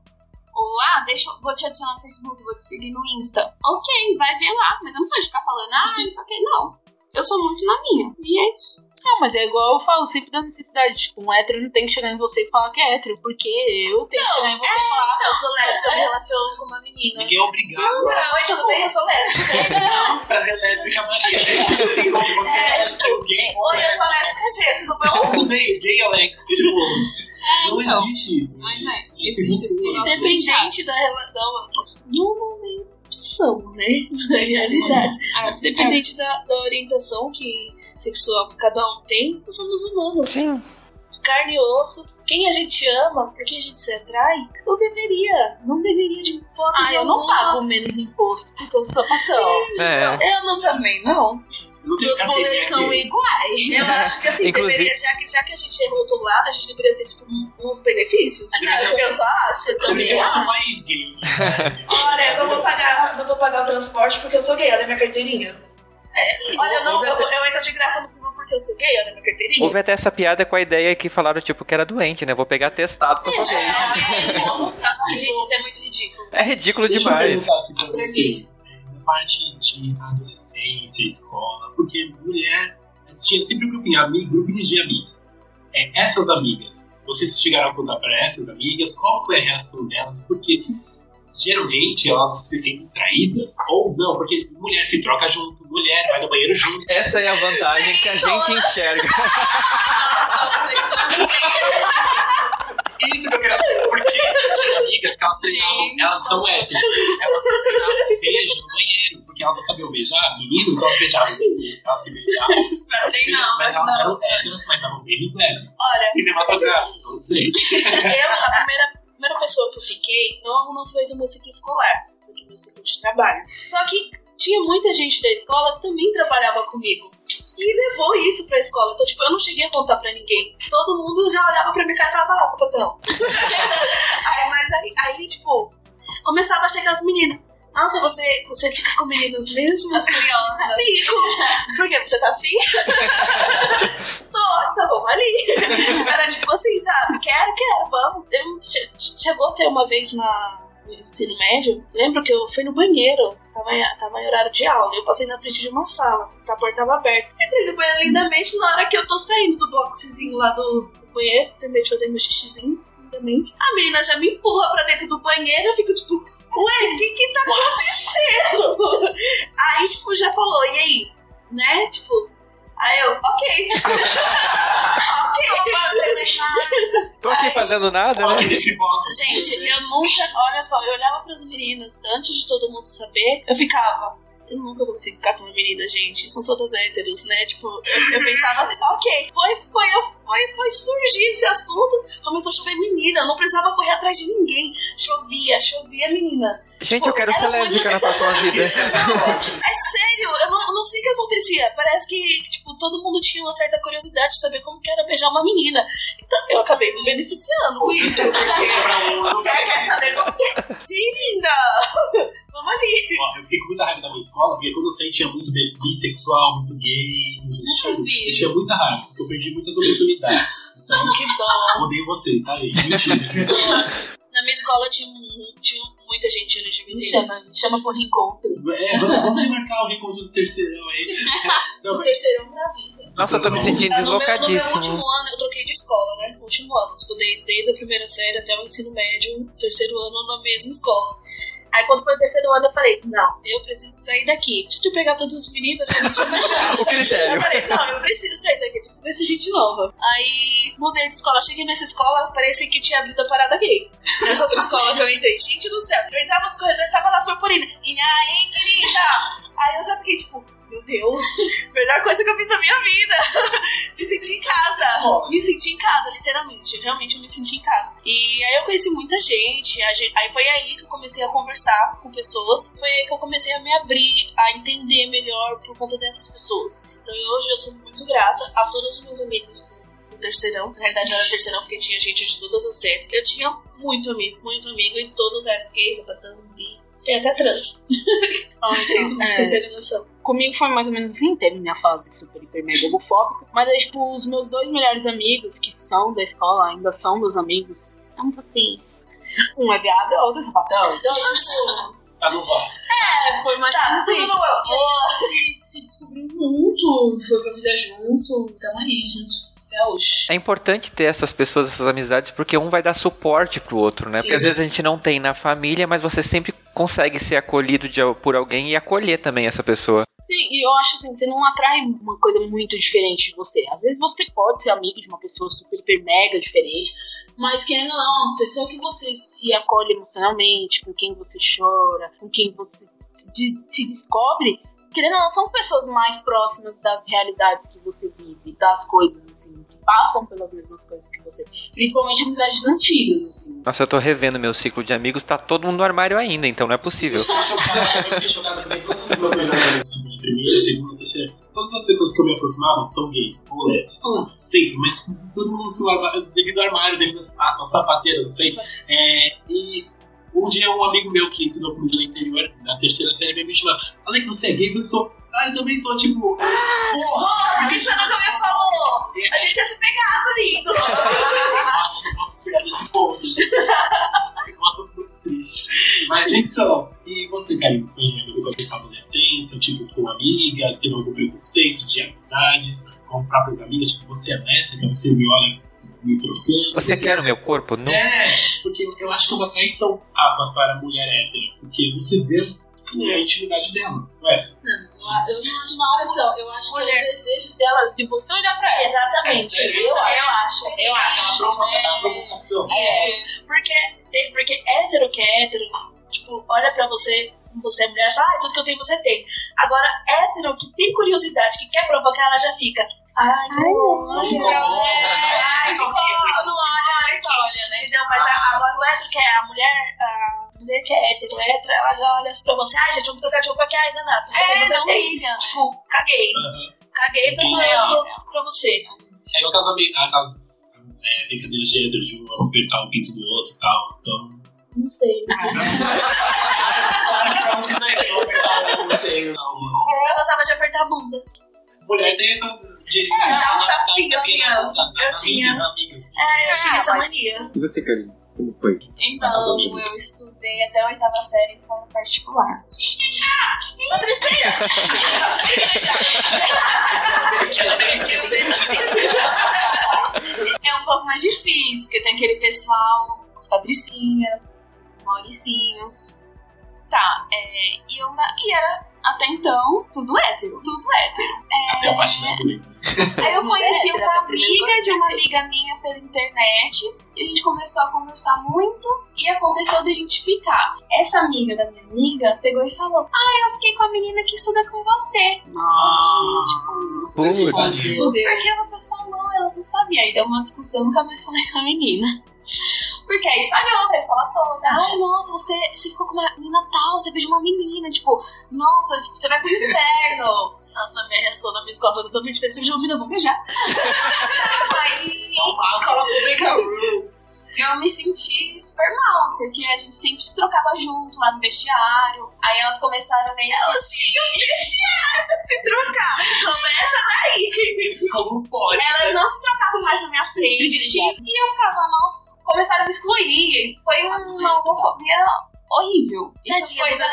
Ou, ah, deixa, vou te adicionar no Facebook, vou te seguir no Insta. Ok, vai ver lá. Mas eu não sou de ficar falando, ah, isso aqui. Não. Eu sou muito na minha. E é isso. Não, mas é igual eu falo, sempre da necessidade. Tipo, um hétero não tem que chegar em você e falar que é hétero. Porque eu tenho que chegar em você e falar. Eu sou lésbica, eu me relaciono com uma menina. Ninguém é obrigado a Oi, tudo bem? Eu sou lésbica. trazer lésbica Maria. É, é tipo, gay. Oi, eu sou lésbica, G, tudo bom? Tudo bem, gay Alex. Tipo, É, não então. existe isso. Mas é, existe esse negócio. Independente da relação, não é opção, né? Na realidade. Ah, Independente da, da orientação que sexual que cada um tem, nós somos humanos. Sim. De carne e osso. Quem a gente ama, por quem a gente se atrai, não deveria. Não deveria de hipótese Ah, eu não pago menos imposto porque eu sou sapatão. É. Eu não também, não. Não Meus boletos são iguais. Eu acho que assim, Inclusive- deveria, já que, já que a gente é rotulado, a gente deveria ter tipo, uns benefícios. Eu só acho. Eu também ser acho. mais. Olha, eu não vou pagar, não vou pagar o transporte porque eu sou gay, olha minha carteirinha. Olha, não, eu, eu entro de graça no cinema porque eu sou gay, olha minha carteirinha. Houve até essa piada com a ideia que falaram, tipo, que era doente, né? Vou pegar testado eu sou gay. Ai, gente, isso é muito ridículo. É ridículo Deixa demais. eu perguntar aqui pra vocês. é, Na parte de adolescência, escola, porque mulher tinha sempre um grupinho, amigo, grupinhos de amigas. É, essas amigas, vocês chegaram a contar pra essas amigas qual foi a reação delas? Porque geralmente elas se sentem traídas ou não, porque mulher se troca junto, mulher vai no banheiro junto. Essa é a vantagem que a gente enxerga. Isso que eu quero saber, porque tinha amigas que elas treinavam, elas são héteras, elas treinavam beijo no banheiro, porque elas não sabiam beijar, menino, então elas beijavam, elas se beijavam. Pra treinar, mas mas elas não. eram héteras, mas davam beijos leves. Olha, Cinematográficos, não sei. eu, a primeira, primeira pessoa que eu fiquei não, não foi do meu ciclo escolar, foi do meu ciclo de trabalho. Só que tinha muita gente da escola que também trabalhava comigo. E levou isso pra escola. Então, tipo, eu não cheguei a contar pra ninguém. Todo mundo já olhava pra minha cara e falava, lá, sapatão. aí, mas aí, aí, tipo, começava a chegar as meninas. Nossa, você, você fica com meninas mesmo? As curiosas. Fico. Por quê? Você tá afim? Tô, então vamos ali. Era tipo assim, sabe? Quero, quero, vamos. Eu, che- chegou a ter uma vez na, no ensino médio, lembro que eu fui no banheiro, tava em, tava em horário de aula, eu passei na frente de uma sala, a porta tava aberta. Entrei no banheiro lindamente, na hora que eu tô saindo do boxezinho lá do, do banheiro, terminei de fazer meu xixizinho. lindamente, A menina já me empurra pra dentro do banheiro eu fico tipo, ué, o que que tá acontecendo? Aí, tipo, já falou, e aí? Né? Tipo, aí eu, ok. ok. Tô aqui fazendo nada, né? Gente, eu nunca, olha só, eu olhava pras meninas antes de todo mundo saber, eu ficava. Eu nunca vou conseguir ficar com uma menina, gente. São todas héteros, né? Tipo, eu, eu pensava assim, ok, foi, foi, foi, foi surgir esse assunto. Começou a chover menina, eu não precisava correr atrás de ninguém. Chovia, chovia menina. Gente, eu quero ser lésbica na próxima vida. É sério, eu não, eu não sei o que acontecia. Parece que, tipo, todo mundo tinha uma certa curiosidade de saber como que era beijar uma menina. Então eu acabei me beneficiando com isso. Quer, quer saber como que é? Vamos ali. Ó, eu fiquei com muita raiva da minha escola, porque quando eu saí tinha muito bis- bissexual, muito gay, muito. Eu tinha muita raiva, porque eu perdi muitas oportunidades. Então, Que dó. odeio vocês, tá, gente? Mentira. Na minha escola tinha, tinha muita gente Me LGBT. chama, me chama por reencontro. É, vamos, marcar o reencontro do terceirão aí. Não, O terceirão pra vida. Nossa, eu tô me sentindo É, no, meu, no meu deslocadíssimo. último ano, eu troquei de escola, né? No último ano. Estudei desde a primeira série até o ensino médio, terceiro ano na mesma escola. Aí quando foi o terceiro ano, eu falei, não, eu preciso sair daqui. Deixa eu pegar todas as meninas, graça. O critério. Eu falei, não, eu preciso sair daqui, preciso conhecer gente nova. Aí mudei de escola, cheguei nessa escola, parecia que tinha abrido a parada gay. Nessa outra escola que eu entrei. Gente do céu, eu entrava nos corredores, tava lá as purpurina. E aí, querida? Aí eu já fiquei tipo, meu Deus, melhor coisa que eu fiz na minha vida. me senti em casa. Me senti em casa, literalmente. Realmente eu me senti em casa. E aí eu conheci muita gente. a gente- Aí foi aí que eu comecei a conversar com pessoas. Foi aí que eu comecei a me abrir, a entender melhor por conta dessas pessoas. Então hoje eu sou muito grata a todos os meus amigos do terceirão. Na realidade era terceirão porque tinha gente de todas as séries. Eu tinha muito amigo, muito amigo, e todos eram gays, sapatão, bi. Tem até trans. Vocês então, pra é. vocês terem noção. Comigo foi mais ou menos assim, teve minha fase super, hiper, mega homofóbica. Mas aí, tipo, os meus dois melhores amigos, que são da escola, ainda são meus amigos. Amo vocês. Um é viado e o outro é sapatão. Então, tipo, tá no bar. É, foi mais ou Tá, a gente se, se descobriu junto, foi pra vida junto, tamo aí junto até hoje. É importante ter essas pessoas, essas amizades, porque um vai dar suporte pro outro, né? Sim. Porque às vezes a gente não tem na família, mas você sempre consegue ser acolhido de- por alguém e acolher também essa pessoa. Sim, e eu acho assim, você não atrai uma coisa muito diferente de você. Às vezes você pode ser amigo de uma pessoa super, hiper, mega diferente, mas querendo ou não, uma pessoa que você se acolhe emocionalmente, com quem você chora, com quem você se, de- se descobre, querendo ou não, são pessoas mais próximas das realidades que você vive, das coisas, assim, passam pelas mesmas coisas que você. Principalmente amizades antigas, assim. Nossa, eu tô revendo meu ciclo de amigos, tá todo mundo no armário ainda, então não é possível. Eu fiquei chocado, também. Todos os meus melhores amigos, tipo, de primeira, segunda, terceira, todas as pessoas que eu me aproximava são gays, ou lésbicas. Sempre, mas todo mundo devido ao armário, devido às aspas, sapateira, não sei. É, e um dia um amigo meu que ensinou comigo no interior, na terceira série, veio me chamar. Alex, você é gay? Eu sou. Ah, eu também sou, tipo. Porra! Por que você nunca me falou? A gente ia se pegado, lindo. não posso chegar nesse ponto, gente. Nossa, muito triste. Mas então, e você, Karine? Foi começou a adolescência, tipo, com amigas, teve algum preconceito de amizades, com próprias amigas, tipo, você é lésbica, você me olha me trocando. Você quer o meu corpo? Não. É, porque eu acho que é uma traição, aspas, para a mulher hétera, porque você vê a intimidade dela, não é? Não, eu, eu não acho uma pressão, eu acho que é o desejo dela de você olhar pra ela. Exatamente. É Eu, eu acho, eu acho. É é uma provocação. É, porque, tem- porque hétero que é hétero, tipo, olha pra você, como você é mulher, fala, ah, tudo que eu tenho você tem. Agora, hétero que tem curiosidade, que quer provocar, ela já fica. Ai, não, não, olha, não, ai, não, não, não, não olha, mas olha, né? Entendeu? Mas a- agora o hétero que é a mulher, a mulher que é hétero, hétero, ela já olha assim pra você, ai, gente, vamos trocar de roupa aqui, ai, danado, É, você não tem. liga. Tipo, caguei. Aham. Caguei pra só eu pra você. É igual aquelas, é, brincadeiras de hétero de um apertar o pinto do outro e tal. Então. Não sei. Claro que pra não é seio, não. Eu gostava de apertar a bunda. Mulher tem essas. De, É, dá uns na- na- tapinhas assim, na- ó. na- na- Eu tinha. É, eu tinha essa mas- mania. E você, Karine? Como foi? Então, eu estudei até a oitava série em escola particular. É um pouco mais difícil, porque tem aquele pessoal, as patricinhas, os mauricinhos. Tá, é, e, eu, e era até então tudo hétero, tudo hétero. Até a parte da política. Aí eu conheci uma amiga de uma amiga minha pela internet. E a gente começou a conversar muito. E aconteceu de a gente ficar. Essa amiga da minha amiga pegou e falou: Ah, eu fiquei com a menina que estuda com você. Nossa, Putz. Fudeu. Porque você falou, ela não sabia. Aí deu uma discussão, nunca mais falei com a menina. Porque aí espalhou pra escola toda. Ai, nossa, você, você ficou com uma menina tal, você beijou uma menina. Tipo, nossa, você vai pro inferno. Nossa, na minha reação na minha escola foi totalmente diferente. Você beijou uma menina, eu vou beijar. aí Escola pública rules. eu me senti super mal, porque a gente sempre se trocava junto lá no vestiário. Aí elas começaram meio. Elas tinham Se trocar. Começa daí. Como pode? Elas não se trocavam mais na minha frente. E eu ficava, nossa, começaram a me excluir. Foi uma homofobia horrível. Isso Tadinha foi da.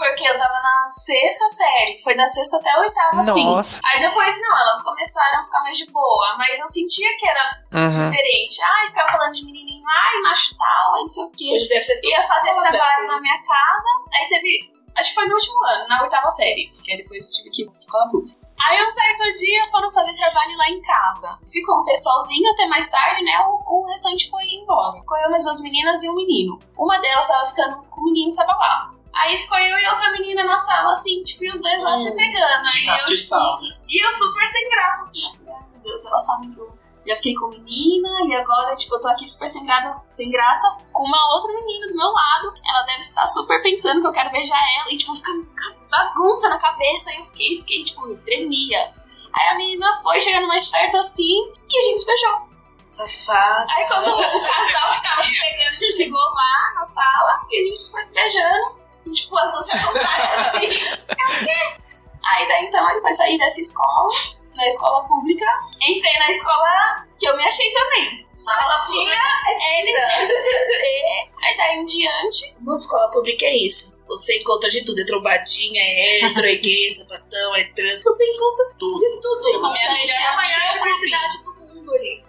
Porque eu tava na sexta série. Foi da sexta até a oitava, assim. Nossa. Aí depois, não, elas começaram a ficar mais de boa. Mas eu sentia que era Uhum. diferente. Ai, ficava falando de menininho, ai, macho tal, ai, não sei o quê. Hoje deve ser tudo Ia fazer trabalho na minha casa. Aí teve. Acho que foi no último ano, na oitava série. Porque aí depois tive que escola pública. Aí um certo dia foram fazer trabalho lá em casa. Ficou um pessoalzinho até mais tarde, né? O, o restante foi embora. Ficou eu, mais duas meninas e um menino. Uma delas tava ficando com o menino que tava lá. Aí ficou eu e outra menina na sala, assim, tipo, e os dois lá se pegando. Aí eu, castiçal, né? e eu super sem graça, assim. Ai, meu Deus, elas sabem que eu já fiquei com menina e agora, tipo, eu tô aqui super sem, gra sem graça com uma outra menina do meu lado. Ela deve estar super pensando que eu quero beijar ela e, tipo, fica bagunça na cabeça. E eu fiquei, fiquei, tipo, tremia. Aí a menina foi chegando mais perto assim e a gente se beijou. Safado. Aí quando o casal que tava se pegando chegou lá na sala e a gente foi se beijando. E, tipo, as duas assim. É o quê? Aí daí então, aí depois saí dessa escola, na escola pública, entrei na escola que eu me achei também. Só tinha LGBT, aí daí em diante. Muita escola pública é isso. Você encontra de tudo. É trombadinha, é hétero, é gay, sapatão, é trans. Você encontra Tudo. de tudo. Minha melhor é a maior diversidade do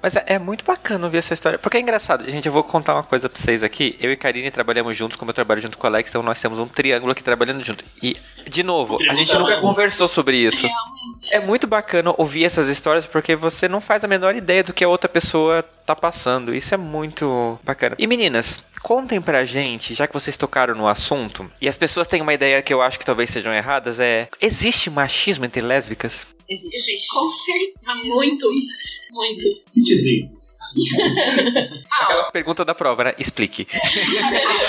Mas é, é muito bacana ouvir essa história. Porque é engraçado. Gente, eu vou contar uma coisa pra vocês aqui. Eu e Karine trabalhamos juntos, como eu trabalho junto com o Alex, então nós temos um triângulo aqui trabalhando junto. E, de novo, a gente nunca conversou sobre isso. Realmente. É muito bacana ouvir essas histórias porque você não faz a menor ideia do que a outra pessoa tá passando. Isso é muito bacana. E meninas, contem pra gente, já que vocês tocaram no assunto, e as pessoas têm uma ideia que eu acho que talvez sejam erradas, é... Existe machismo entre lésbicas? Existe. Existe. Com certeza. Muito. Muito. Exemplos. Ah, Aquela pergunta da prova, né? Explique.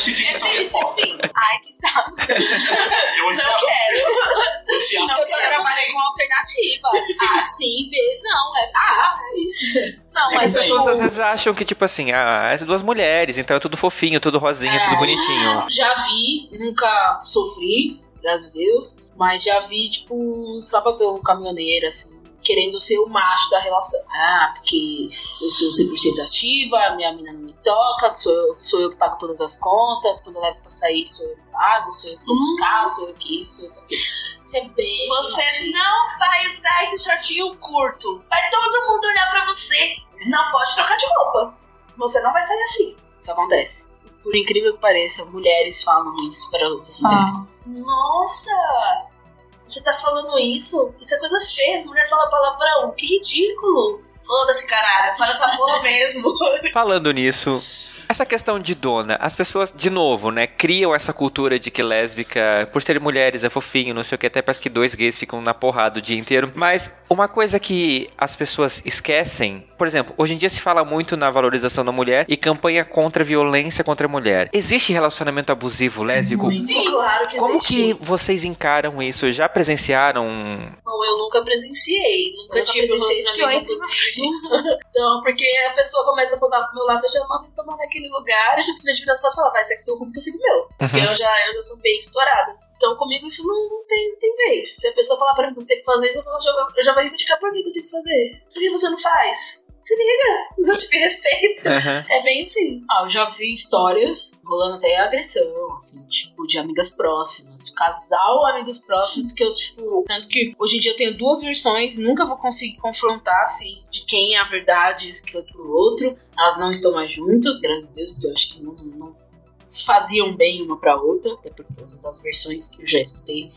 Sua Existe sim. ai, que saco. Eu Não odiava. Quero. eu só trabalhei com alternativas. A, sim, B. Não, é A, é isso. Não, As mas pessoas às vezes acham que, tipo assim, ah, as duas mulheres, então é tudo fofinho, tudo rosinha, tudo É. bonitinho. já vi, nunca sofri, graças a Deus, mas já vi, tipo, um sapatão caminhoneiro, assim, querendo ser o macho da relação. Ah, porque eu sou 100% ativa, minha mina não me toca, sou eu, sou eu que pago todas as contas, quando eu levo pra sair, sou eu que pago, sou eu que vou buscar, sou eu que isso, sou eu que. Isso é bem. Você não vai usar esse shortinho curto. Vai todo mundo olhar pra você. Não pode trocar de roupa. Você não vai sair assim. Isso acontece. Por incrível que pareça, mulheres falam isso para outras mulheres. Nossa! Você tá falando isso? Isso é coisa feia. Mulher fala palavrão. Que ridículo. Foda-se, caralho. Fala essa porra mesmo. Falando nisso, essa questão de dona, as pessoas, de novo, né, criam essa cultura de que lésbica, por serem mulheres, é fofinho, não sei o que, até parece que dois gays ficam na porrada o dia inteiro. Mas uma coisa que as pessoas esquecem, por exemplo, hoje em dia se fala muito na valorização da mulher e campanha contra a violência contra a mulher. Existe relacionamento abusivo lésbico? Sim. Claro que Como existe. que vocês encaram isso? Já presenciaram? Bom, eu nunca presenciei. Nunca Eu nunca tive um relacionamento abusivo. então, porque a pessoa começa a apontar pro meu lado, eu já mando tomar naquele lugar, eu já fico virar as costas e falar, vai, seu rumo que eu sigo o meu. Porque eu já, eu já sou bem estourada. Então, comigo isso não, não tem, não tem vez. Se a pessoa falar pra mim que você tem que fazer isso, eu, vou- eu já, vou- eu já vou reivindicar por mim que eu tenho que fazer. Por que você não faz? Se liga, não te respeita. Aham. É bem assim. Ah, eu já vi histórias rolando até agressão, assim, tipo, de amigas próximas, de casal amigos próximos, que eu, tipo, tanto que hoje em dia eu tenho duas versões, nunca vou conseguir confrontar, assim, de quem é a verdade, isso, aquilo, aquilo, outro. Elas não estão mais juntas, graças a Deus, porque eu acho que não, não faziam bem uma pra outra, até por causa das versões que eu já escutei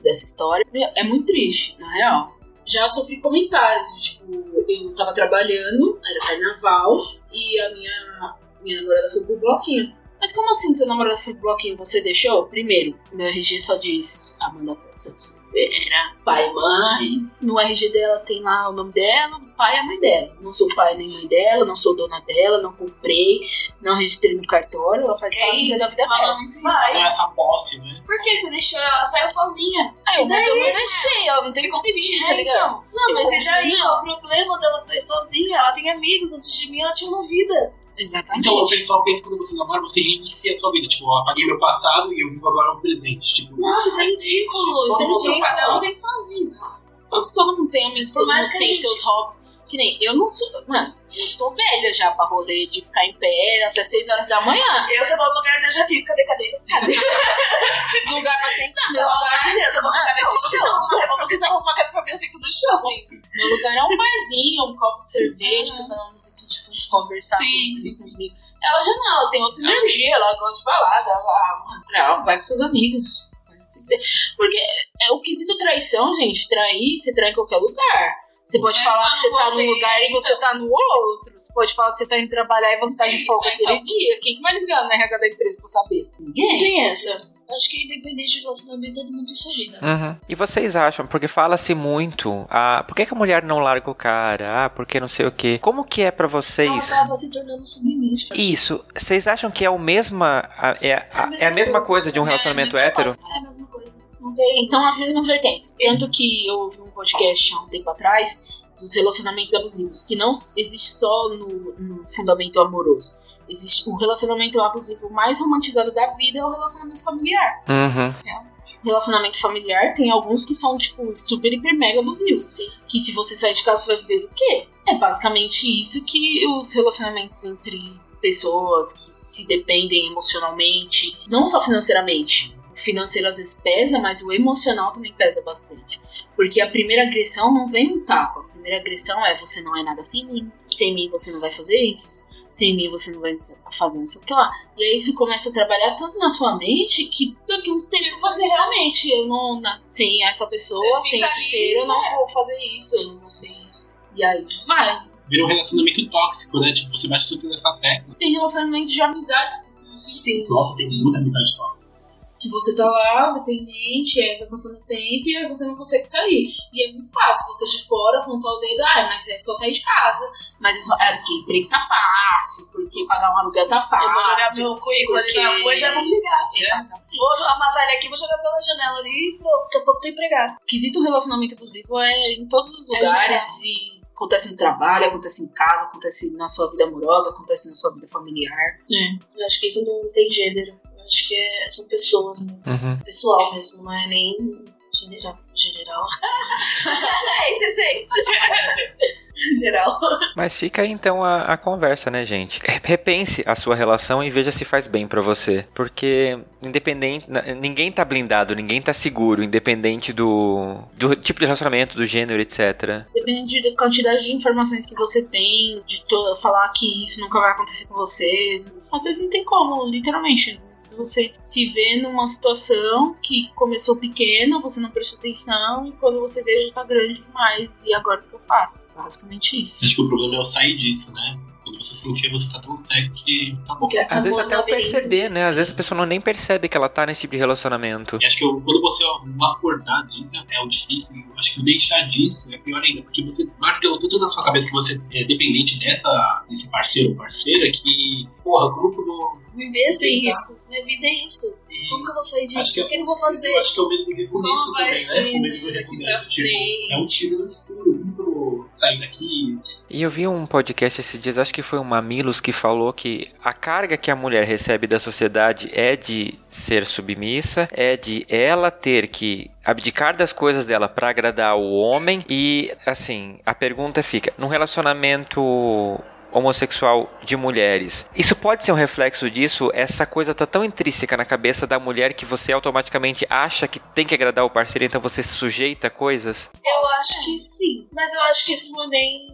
dessa história. É muito triste, na real. Já sofri comentários, tipo, eu tava trabalhando, era carnaval, e a minha, minha namorada foi pro bloquinho. Mas como assim seu namorado foi pro bloquinho? Você deixou? Primeiro, meu RG só diz Amanda Pérez Oliveira, pai e mãe. No RG dela tem lá o nome dela, no pai e a mãe dela. Não sou pai nem mãe dela, não sou dona dela, não comprei, não registrei no cartório, ela faz o que ela quiser da vida fala dela. Não é essa posse, né? Por que você deixou ela? Saiu sozinha. Aí, mas eu não daí, deixei, ela não tem como pedir, tá É, ligado? então. Não, mas Eu e daí? Qual o problema dela sair sozinha? Ela tem amigos, antes de mim ela tinha uma vida. Exatamente. Então o pessoal pensa que quando você namora, você reinicia a sua vida. Tipo, eu apaguei meu passado e eu vivo agora o presente. Tipo, Não, isso é ridículo, isso é ridículo. faz Cada um tem sua vida. todo mundo tem amigos, todo mundo tem gente- seus hobbies. Que nem, eu não sou. Mano, eu tô velha já pra rolê de ficar em pé até 6 horas da manhã. Eu, se eu vou no lugar, eu já fico. Cadê, cadê? Cadê? Lugar pra sentar, meu lugar. amor de Deus, eu vou ficar nesse chão. Eu vou vocês arrumam a casa pra mim, sento no chão. Meu lugar é um barzinho, um copo de cerveja, tocando uma musiquinha de fundo, conversar Sim, com os sim, com os amigos. Ela já não, ela tem outra energia, ela gosta de balada, ela, mano, pra ela, vai com seus amigos. faz o que você quiser. Porque é o quesito traição, gente. Trair, você trai em qualquer lugar. Você pode É falar que você no tá num lugar e você tá no outro. Você pode falar que você tá indo trabalhar e você tá de folga então. aquele dia. Quem que vai ligar na RH da empresa pra saber? Ninguém. Tem essa. Acho que independente de relacionamento, todo mundo tem sua vida. Uhum. E vocês acham, porque fala-se muito, ah, por que, que a mulher não larga o cara? Ah, porque não sei o quê. Como que é pra Ela vocês? acaba se tornando submissa. Isso, vocês acham que é o mesma a- é, a, é a mesma coisa de um É a relacionamento mesma hétero? É a mesma coisa. Não tem. Então, as mesmas vertentes. Tanto que eu ouvi um podcast há um tempo atrás dos relacionamentos abusivos, que não existe só no, no fundamento amoroso. Existe o relacionamento abusivo mais romantizado da vida é o relacionamento familiar. Uhum. Relacionamento familiar tem alguns que são, tipo, super, hiper, mega abusivos. Sim. Que se você sair de casa, você vai viver do quê? É basicamente isso que os relacionamentos entre pessoas que se dependem emocionalmente, não só financeiramente. O financeiro às vezes pesa, mas o emocional também pesa bastante. Porque a primeira agressão não vem um tapa. A primeira agressão é você não é nada sem mim. Sem mim você não vai fazer isso. Sem mim você não vai fazer não sei o que lá. E aí isso começa a trabalhar tanto na sua mente que daqui a um tempo você realmente, eu não. na- sem essa pessoa, Você sem esse ali, ser, eu não né? vou fazer isso, eu não vou ser isso. E aí vai. vira um relacionamento tóxico, né? Tipo, você bate tudo nessa tecla. Tem relacionamentos de amizades que são assim. Sim. Nossa, tem muita amizade tóxica. Que você tá lá, dependente, aí vai passando o tempo e aí você não consegue sair. E é muito fácil, você de fora apontar o dedo, ah, mas é só sair de casa. Mas é só. É porque emprego tá fácil, porque pagar um aluguel tá fácil. Eu vou jogar meu currículo ali na porque- rua e já vão me ligar. Exatamente. Vou amassar ele aqui, vou jogar pela janela ali e pronto, daqui a pouco tô empregado. Quesito relacionamento abusivo é em todos os lugares e acontece no trabalho, acontece em casa, acontece na sua vida amorosa, acontece na sua vida familiar. Eu acho que isso não tem gênero. Acho que é- são pessoas mesmo. Uhum. Pessoal mesmo, não é nem general. General. é isso, gente. Geral. Mas fica aí então a, a conversa, né, gente? Repense a sua relação e veja se faz bem pra você. Porque, independente. Ninguém tá blindado, ninguém tá seguro, independente do, do tipo de relacionamento, do gênero, etc. Depende da quantidade de informações que você tem, de to- falar que isso nunca vai acontecer com você. Às vezes não tem como, literalmente. Às vezes você se vê numa situação que começou pequena, você não prestou atenção, e quando você vê já tá grande demais. E agora o que eu faço? Basicamente isso. Acho que o problema é o sair disso, né? Quando você se enfia, você tá tão cego que tá bom. Porque Às vezes até labirinto. perceber, né? Às vezes a pessoa não nem percebe que ela tá nesse tipo de relacionamento. E acho que eu- quando você acordar disso é o difícil. Eu acho que deixar disso é pior ainda, porque você martelou tudo na sua cabeça que você é dependente dessa, desse parceiro ou parceira que, porra, vou. Viver sem Tá. isso. Minha vida é isso. Como que eu vou sair disso? Acho que- O que eu vou fazer? Acho que é o medo do recomeço também, ser né? O medo do recomeço. Tipo, é um tiro no escuro. Muito sair daqui. E eu vi um podcast esses dias, acho que foi o Mamilos, que falou que a carga que a mulher recebe da sociedade é de ser submissa, é de ela ter que abdicar das coisas dela pra agradar o homem. E, assim, a pergunta fica: num relacionamento homossexual de mulheres. Isso pode ser um reflexo disso? Essa coisa tá tão intrínseca na cabeça da mulher que você automaticamente acha que tem que agradar o parceiro, então você se sujeita a coisas? Eu acho que sim. Mas eu acho que isso não é nem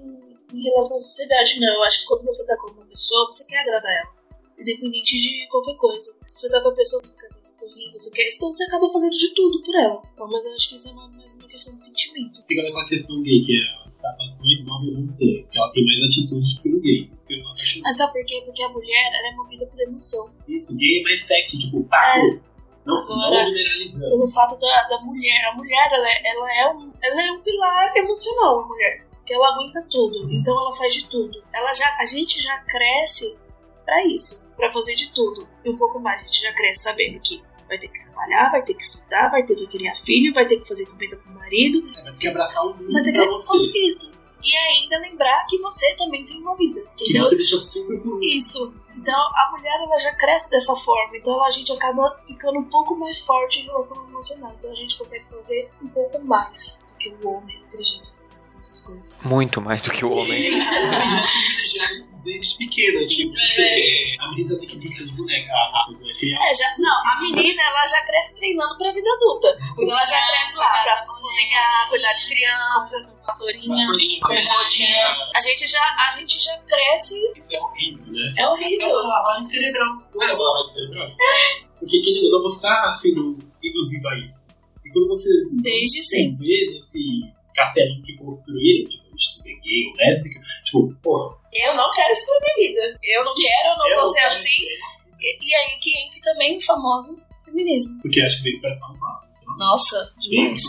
em relação à sociedade, não. Eu acho que quando você tá com uma pessoa, você quer agradar ela. Independente de qualquer coisa. Se você tá com a pessoa, você quer sorrir, você quer. Então você acaba fazendo de tudo por ela. Então, mas eu acho que isso é uma, mais uma questão de sentimento. Fica naquela questão gay, que é os sapatões 913, que ela tem mais atitude que o gay. Isso que eu acho. Mas sabe por quê? Porque a mulher ela é movida por emoção. Isso, gay é mais sexy, tipo, taco. Não, Agora- não generalizando. Pelo fato da, da mulher. A mulher, ela é, ela, é um, ela é um pilar emocional, a mulher. que ela aguenta tudo, então ela faz de tudo. Ela já, a gente já cresce para isso, para fazer de tudo e um pouco mais. A gente já cresce sabendo que vai ter que trabalhar, vai ter que estudar, vai ter que criar filho, vai ter que fazer comida com o marido, Vai ter que abraçar o mundo vai ter que fazer isso. E ainda lembrar que você também tem uma vida, Que entendeu? você deixou sempre por. Isso. Então a mulher ela já cresce dessa forma. Então a gente acaba ficando um pouco mais forte em relação ao emocional. Então a gente consegue fazer um pouco mais do que o homem, acredito. Essas coisas. Muito mais do que o homem. Sim, já desde pequena, tipo, porque a menina tem que brincar de boneca, a. É, já, não, a menina ela já cresce treinando pra vida adulta. Então ela já cresce lá pra cozinhar, cuidar de criança. Vassourinha. A gente já, a gente já cresce. Isso é horrível, né? É É horrível. uma lavagem cerebral. É uma lavagem cerebral? Porque, ou não, você tá sendo induzido a isso. E quando você Desde se sempre. vê nesse castelinho que construíram, tipo, gay lésbica, tipo, porra, Eu não quero isso pra minha vida. Eu não quero, eu não eu vou ser assim. E, e aí que entra também o famoso feminismo. Porque acho que veio pra salvar. Nossa, demais.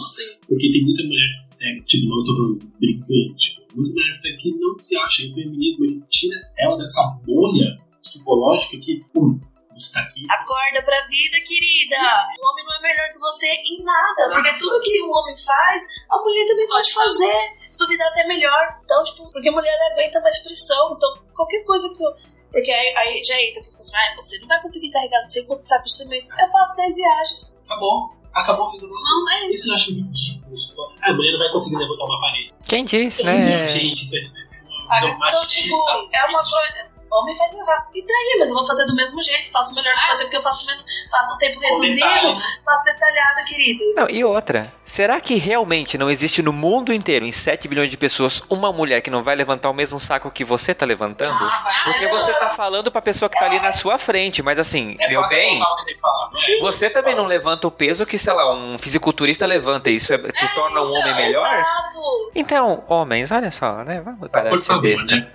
Porque tem muita mulher cega, tipo, não tô falando brincando, tipo, muita mulher cega que não se acha. E o feminismo, ele tira ela dessa bolha psicológica que, pum, você tá aqui. Acorda pra vida, querida. O homem não é melhor que você em nada. Porque tudo que o homem faz, a mulher também pode fazer. Se duvidar, até melhor. Então, tipo, porque a mulher não aguenta mais pressão. Então, qualquer coisa que eu. Porque aí, aí já entra que você, ah, você não vai conseguir carregar não sei quantos sacos de cimento. Eu faço 10 viagens. Acabou. Acabou o resolveu. Não, é Isso eu acho ridículo. Tipo, a mulher não vai conseguir levantar uma parede. Quem disse, né? Gente, isso é uma visão Então, tipo, é uma coisa. Homem faz exato. E daí? Mas eu vou fazer do mesmo jeito. Faço melhor que você, porque eu faço, men- faço um tempo reduzido, faço detalhado, querido. Não, e outra, será que realmente não existe no mundo inteiro, em 7 bilhões de pessoas, uma mulher que não vai levantar o mesmo saco que você tá levantando? Porque você tá falando pra pessoa que tá ali na sua frente, mas assim, É meu bem, o né? você também não levanta o peso que, sei lá, um fisiculturista levanta. Isso é, te torna um homem melhor? Exato. Então, homens, olha só, né? Vamos parar Por de ser favor, besta. né?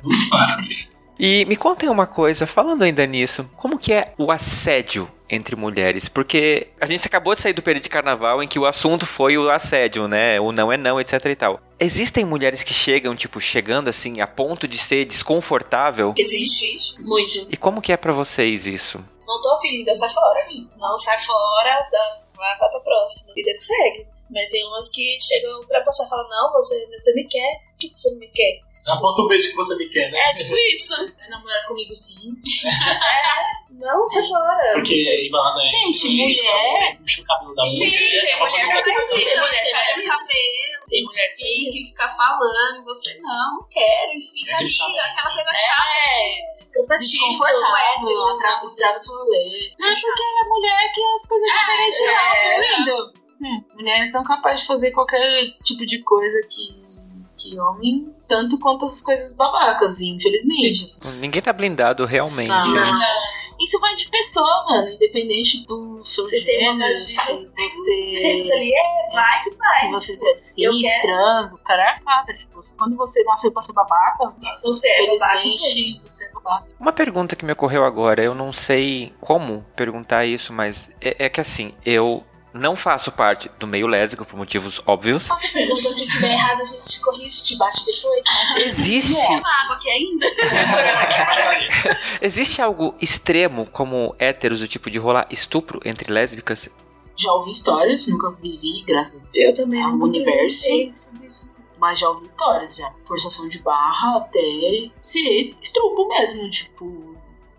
E me contem uma coisa, falando ainda nisso, como que é o assédio entre mulheres? Porque a gente acabou de sair do período de carnaval em que o assunto foi o assédio, né? O não é não, etc e tal. Existem mulheres que chegam, tipo, chegando assim, a ponto de ser desconfortável? Existe muito. E como que é pra vocês isso? Não tô afim, linda, sai fora. Não, sai fora, dá, vai, vai pra próxima. Vida que segue. Mas tem umas que chegam a ultrapassar e falam, não, você, você me quer. Por que você não me quer? Aposto o beijo que você me quer, né? É tipo isso. Vai namorar comigo sim. Não, sai fora. Porque aí vai lá, né? Gente, mulher- Puxa o cabelo da Sim, mulher. tem é uma mulher coisa que faz isso, Tem mulher que tem faz mulher isso. cabelo, Tem mulher que tem fica falando, e você não, não quero, e fica É ali, aquela coisa chata. É, cansativo. Desconfortável, atrás estrada seu rolê. Não é porque é mulher que as coisas diferentes é. não, lindo. Hum, mulher é tão capaz de fazer qualquer tipo de coisa que, que homem, tanto quanto as coisas babacas, infelizmente. assim. Ninguém tá blindado realmente. Não, né? Isso vai de pessoa, mano, independente do seu Você tem gênero, de se você... É, vai vai. Se você é Eu cis, trans, o cara é quadra. Tipo, quando você nasceu pra ser babaca, Você é babaca. você é babaca. Uma pergunta que me ocorreu agora, eu não sei como perguntar isso, mas é, é que assim, eu não faço parte do meio lésbico por motivos óbvios. Você pergunta se tiver errado, a gente te corrige, te bate depois. Mas Existe, Uma água aqui ainda. existe algo extremo como héteros, do tipo de rolar estupro entre lésbicas? Já ouvi histórias, nunca vivi, graças a Eu também É um não universo. isso. Mas já ouvi histórias já. Forçação de barra até ser estrupo mesmo. Tipo,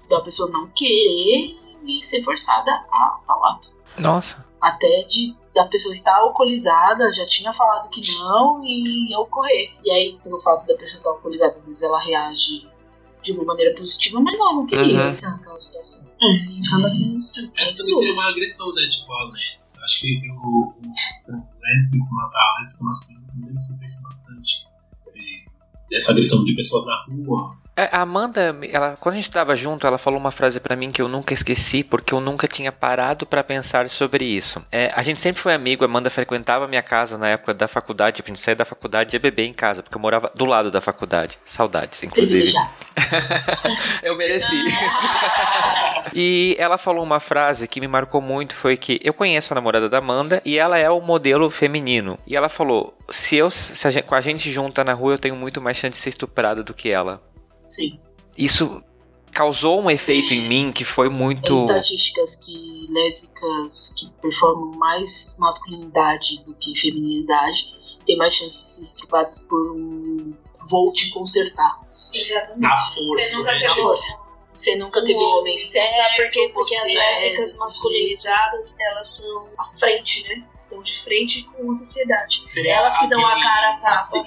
da pessoa não querer e ser forçada a falar. Nossa. Até de da pessoa estar alcoolizada, já tinha falado que não e ia ocorrer. E aí, pelo fato da pessoa estar alcoolizada, às vezes ela reage de uma maneira positiva, mas ela não queria Uhum. estar naquela situação. Acaba sendo estupro. Essa também seria uma agressão, né? Tipo, a lésbica. Acho que o, o, lésbico, a lésbica masculina também sofre isso bastante. É, Essa agressão de pessoas na rua. É, A Amanda, ela, quando a gente tava junto, ela falou uma frase pra mim que eu nunca esqueci, porque eu nunca tinha parado pra pensar sobre isso. É, a gente sempre foi amigo, a Amanda frequentava minha casa na época da faculdade, tipo, a gente saía da faculdade e ia beber em casa, porque eu morava do lado da faculdade. Saudades, inclusive. Privilegiado. eu mereci. e ela falou uma frase que me marcou muito, foi que eu conheço a namorada da Amanda e ela é o modelo feminino. E ela falou, se eu se a gente, com a gente junta na rua, eu tenho muito mais chance de ser estuprada do que ela. Sim. Isso causou um efeito em mim que foi muito. Tem estatísticas que lésbicas que performam mais masculinidade do que feminilidade têm mais chances de ser estupradas por um vou te consertar. Exatamente. Na Você força, nunca né? teve força. Você nunca teve um homem certo. Sabe por quê? Porque as você lésbicas é masculinizadas, elas são à frente, né? Estão de frente com a sociedade. Seria Elas que dão a cara a tapa.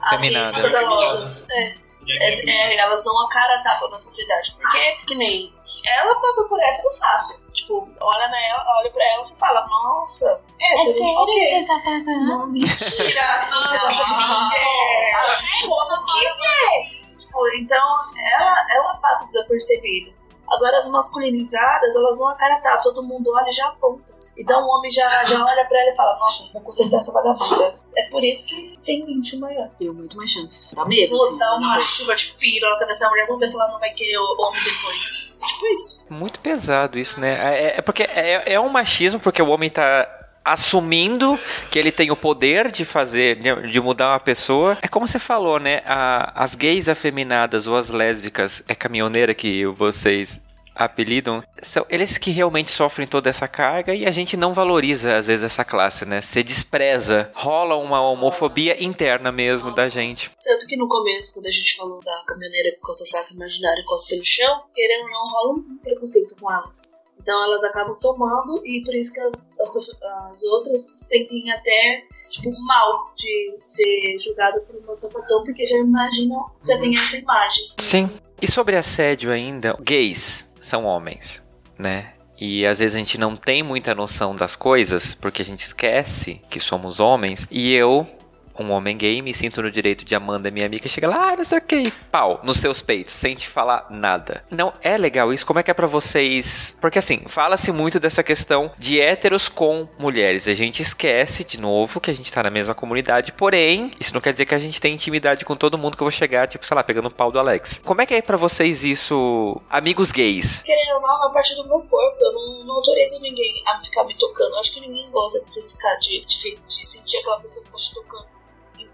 As gays escandalosas. É. É, é, elas dão a cara a tapa na sociedade. Porque, que nem, ela passa por hétero fácil. Tipo, olha, na ela, olha pra ela e fala, nossa, hétero, ok. sapatão? Não, mentira, você gosta de mulher. Como que é? Tipo, então, ela, ela passa desapercebida. Agora, as masculinizadas, elas dão a cara a tapa, todo mundo olha e já aponta. Então, o homem já, já olha pra ela e fala, nossa, vou consertar essa vagabunda. É por isso que tem índice maior. Tenho muito mais chance. Dá medo. Vou assim, dar uma chuva de piroca nessa mulher, vamos ver se ela não vai querer o homem depois. Tipo isso. Muito pesado isso, né? É, é porque é, é um machismo, porque o homem tá assumindo que ele tem o poder de fazer, de, de mudar uma pessoa. É como você falou, né? A- as gays afeminadas ou as lésbicas, é caminhoneira que vocês apelidam, são eles que realmente sofrem toda essa carga e a gente não valoriza às vezes essa classe, né? Você despreza, rola uma homofobia interna mesmo da gente. Tanto que no começo, quando a gente falou da caminhoneira que costa saco imaginário e cospe no chão, querendo ou não, rola um preconceito com elas. Então elas acabam tomando e por isso que as, as, as outras sentem até, tipo, mal de ser julgada por uma sapatão, porque já imaginam, já tem essa imagem. Sim. E sobre assédio ainda, gays são homens, né? E às vezes a gente não tem muita noção das coisas, porque a gente esquece que somos homens. E eu, um homem gay, me sinto no direito de Amanda, minha amiga, chega lá, ah, não sei o que, pau, nos seus peitos, sem te falar nada. Não é legal isso? Como é que é pra vocês? Porque assim, fala-se muito dessa questão de héteros com mulheres. A gente esquece, de novo, que a gente tá na mesma comunidade, porém, isso não quer dizer que a gente tem intimidade com todo mundo que eu vou chegar, tipo, sei lá, pegando o pau do Alex. Como é que é pra vocês isso, amigos gays? Querendo ou não, é uma parte do meu corpo. Eu não, não autorizo ninguém a ficar me tocando. Eu acho que ninguém gosta de você ficar, de, de, de sentir aquela pessoa ficar te tocando.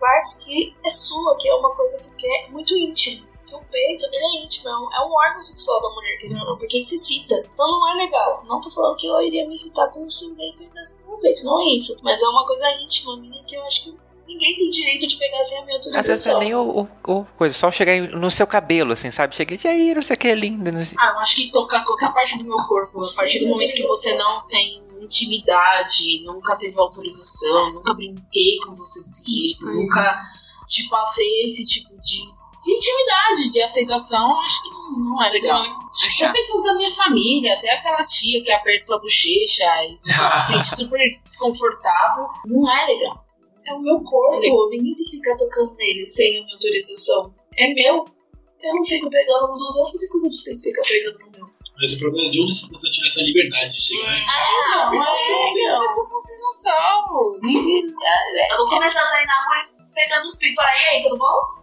Partes que é sua, que é uma coisa que, que é muito íntima. Porque o peito, ele é íntimo, é um, é um órgão sexual da mulher, querendo ou não, porque ele se excita. Então não é legal. Não tô falando que eu iria me excitar com se alguém pegasse no meu peito, não é isso. Mas é uma coisa íntima minha que eu acho que ninguém tem direito de pegar sem a minha Às vezes autorização. não é nem o, o- o coisa, só chegar no seu cabelo, assim, sabe? Cheguei, e aí, não sei o que, é lindo. Não sei. Ah, eu acho que tocar qualquer parte do meu corpo, a partir do momento que você não tem intimidade, nunca teve autorização, nunca brinquei com você desse jeito, Uhum. nunca te passei esse tipo de, de intimidade, de aceitação, acho que não, não é legal. Até pessoas da minha família, até aquela tia que aperta sua bochecha e você se sente super desconfortável, não é legal. É o meu corpo, Legal. ninguém tem que ficar tocando nele sem a minha autorização. É meu. Eu não fico pegando no dos outros, por que os outros têm que ficar pegando no meu? Mas o problema é de onde essa pessoa tirar essa liberdade de chegar e Ah, mas mas é que as não. pessoas são sem noção. Ninguém- Eu vou começar a sair na rua e pegando os picos e falar, e aí, tudo bom?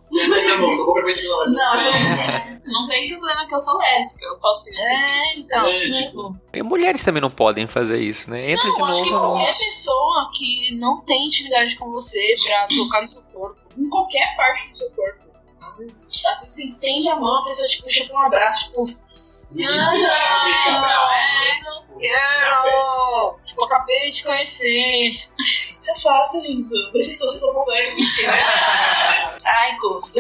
Mão, não cumprimenta aquela hora. Não, não. Não tem problema que eu sou lésbica, eu posso esse É, então. É, né? tipo, E mulheres também não podem fazer isso, né? Entra Não, de acho que novo no. qualquer pessoa que não tem intimidade com você pra tocar no seu corpo, em qualquer parte do seu corpo. Às vezes, às vezes você estende a mão, a pessoa te puxa pra um abraço, tipo, É, não quero! Tipo, acabei de te conhecer. Se afasta, lindo. Vê se banho. Mentira. Ai, encosto.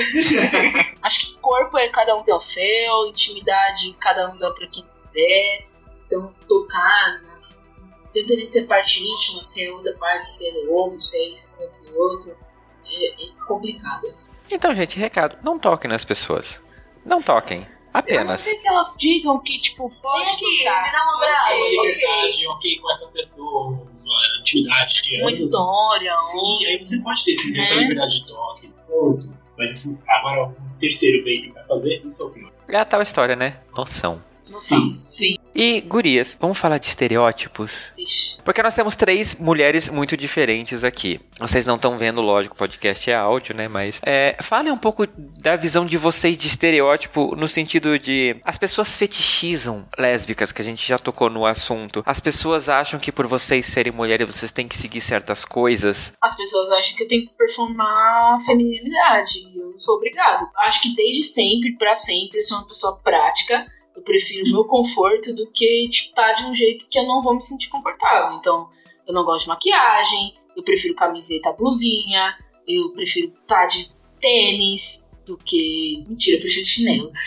Acho que corpo é cada um tem o seu, intimidade cada um dá pra quem quiser. Então, tocar, nas, independente se é parte íntima, se é outra parte, se é ombro, se é isso, se é outro, é, é complicado. Então, gente, recado: não toquem nas pessoas. Não toquem. A não Apenas. ser que elas digam que, tipo, pode aqui, tocar. me dá um abraço. Ok. ok, com essa pessoa, uma intimidade de Uma anos. história, Sim, aí você pode ter sim, essa É. liberdade de toque, ponto. Mas assim, agora o terceiro veio que vai fazer, isso é o pior. É a tal história, né? Noção. Sim. Sim. E, gurias, vamos falar de estereótipos? Vixe. Porque nós temos três mulheres muito diferentes aqui. Vocês não estão vendo, lógico, o podcast é áudio, né? Mas é, falem um pouco da visão de vocês de estereótipo no sentido de as pessoas fetichizam lésbicas, que a gente já tocou no assunto. As pessoas acham que por vocês serem mulheres vocês têm que seguir certas coisas. As pessoas acham que eu tenho que performar feminilidade. E eu não sou obrigado. Acho que desde sempre, pra sempre, eu sou uma pessoa prática. Eu prefiro o meu conforto do que tipo, tá de um jeito que eu não vou me sentir confortável. Então, eu não gosto de maquiagem, eu prefiro camiseta, blusinha, eu prefiro estar de tênis do que. Mentira, eu prefiro chinelo.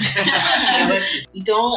Então,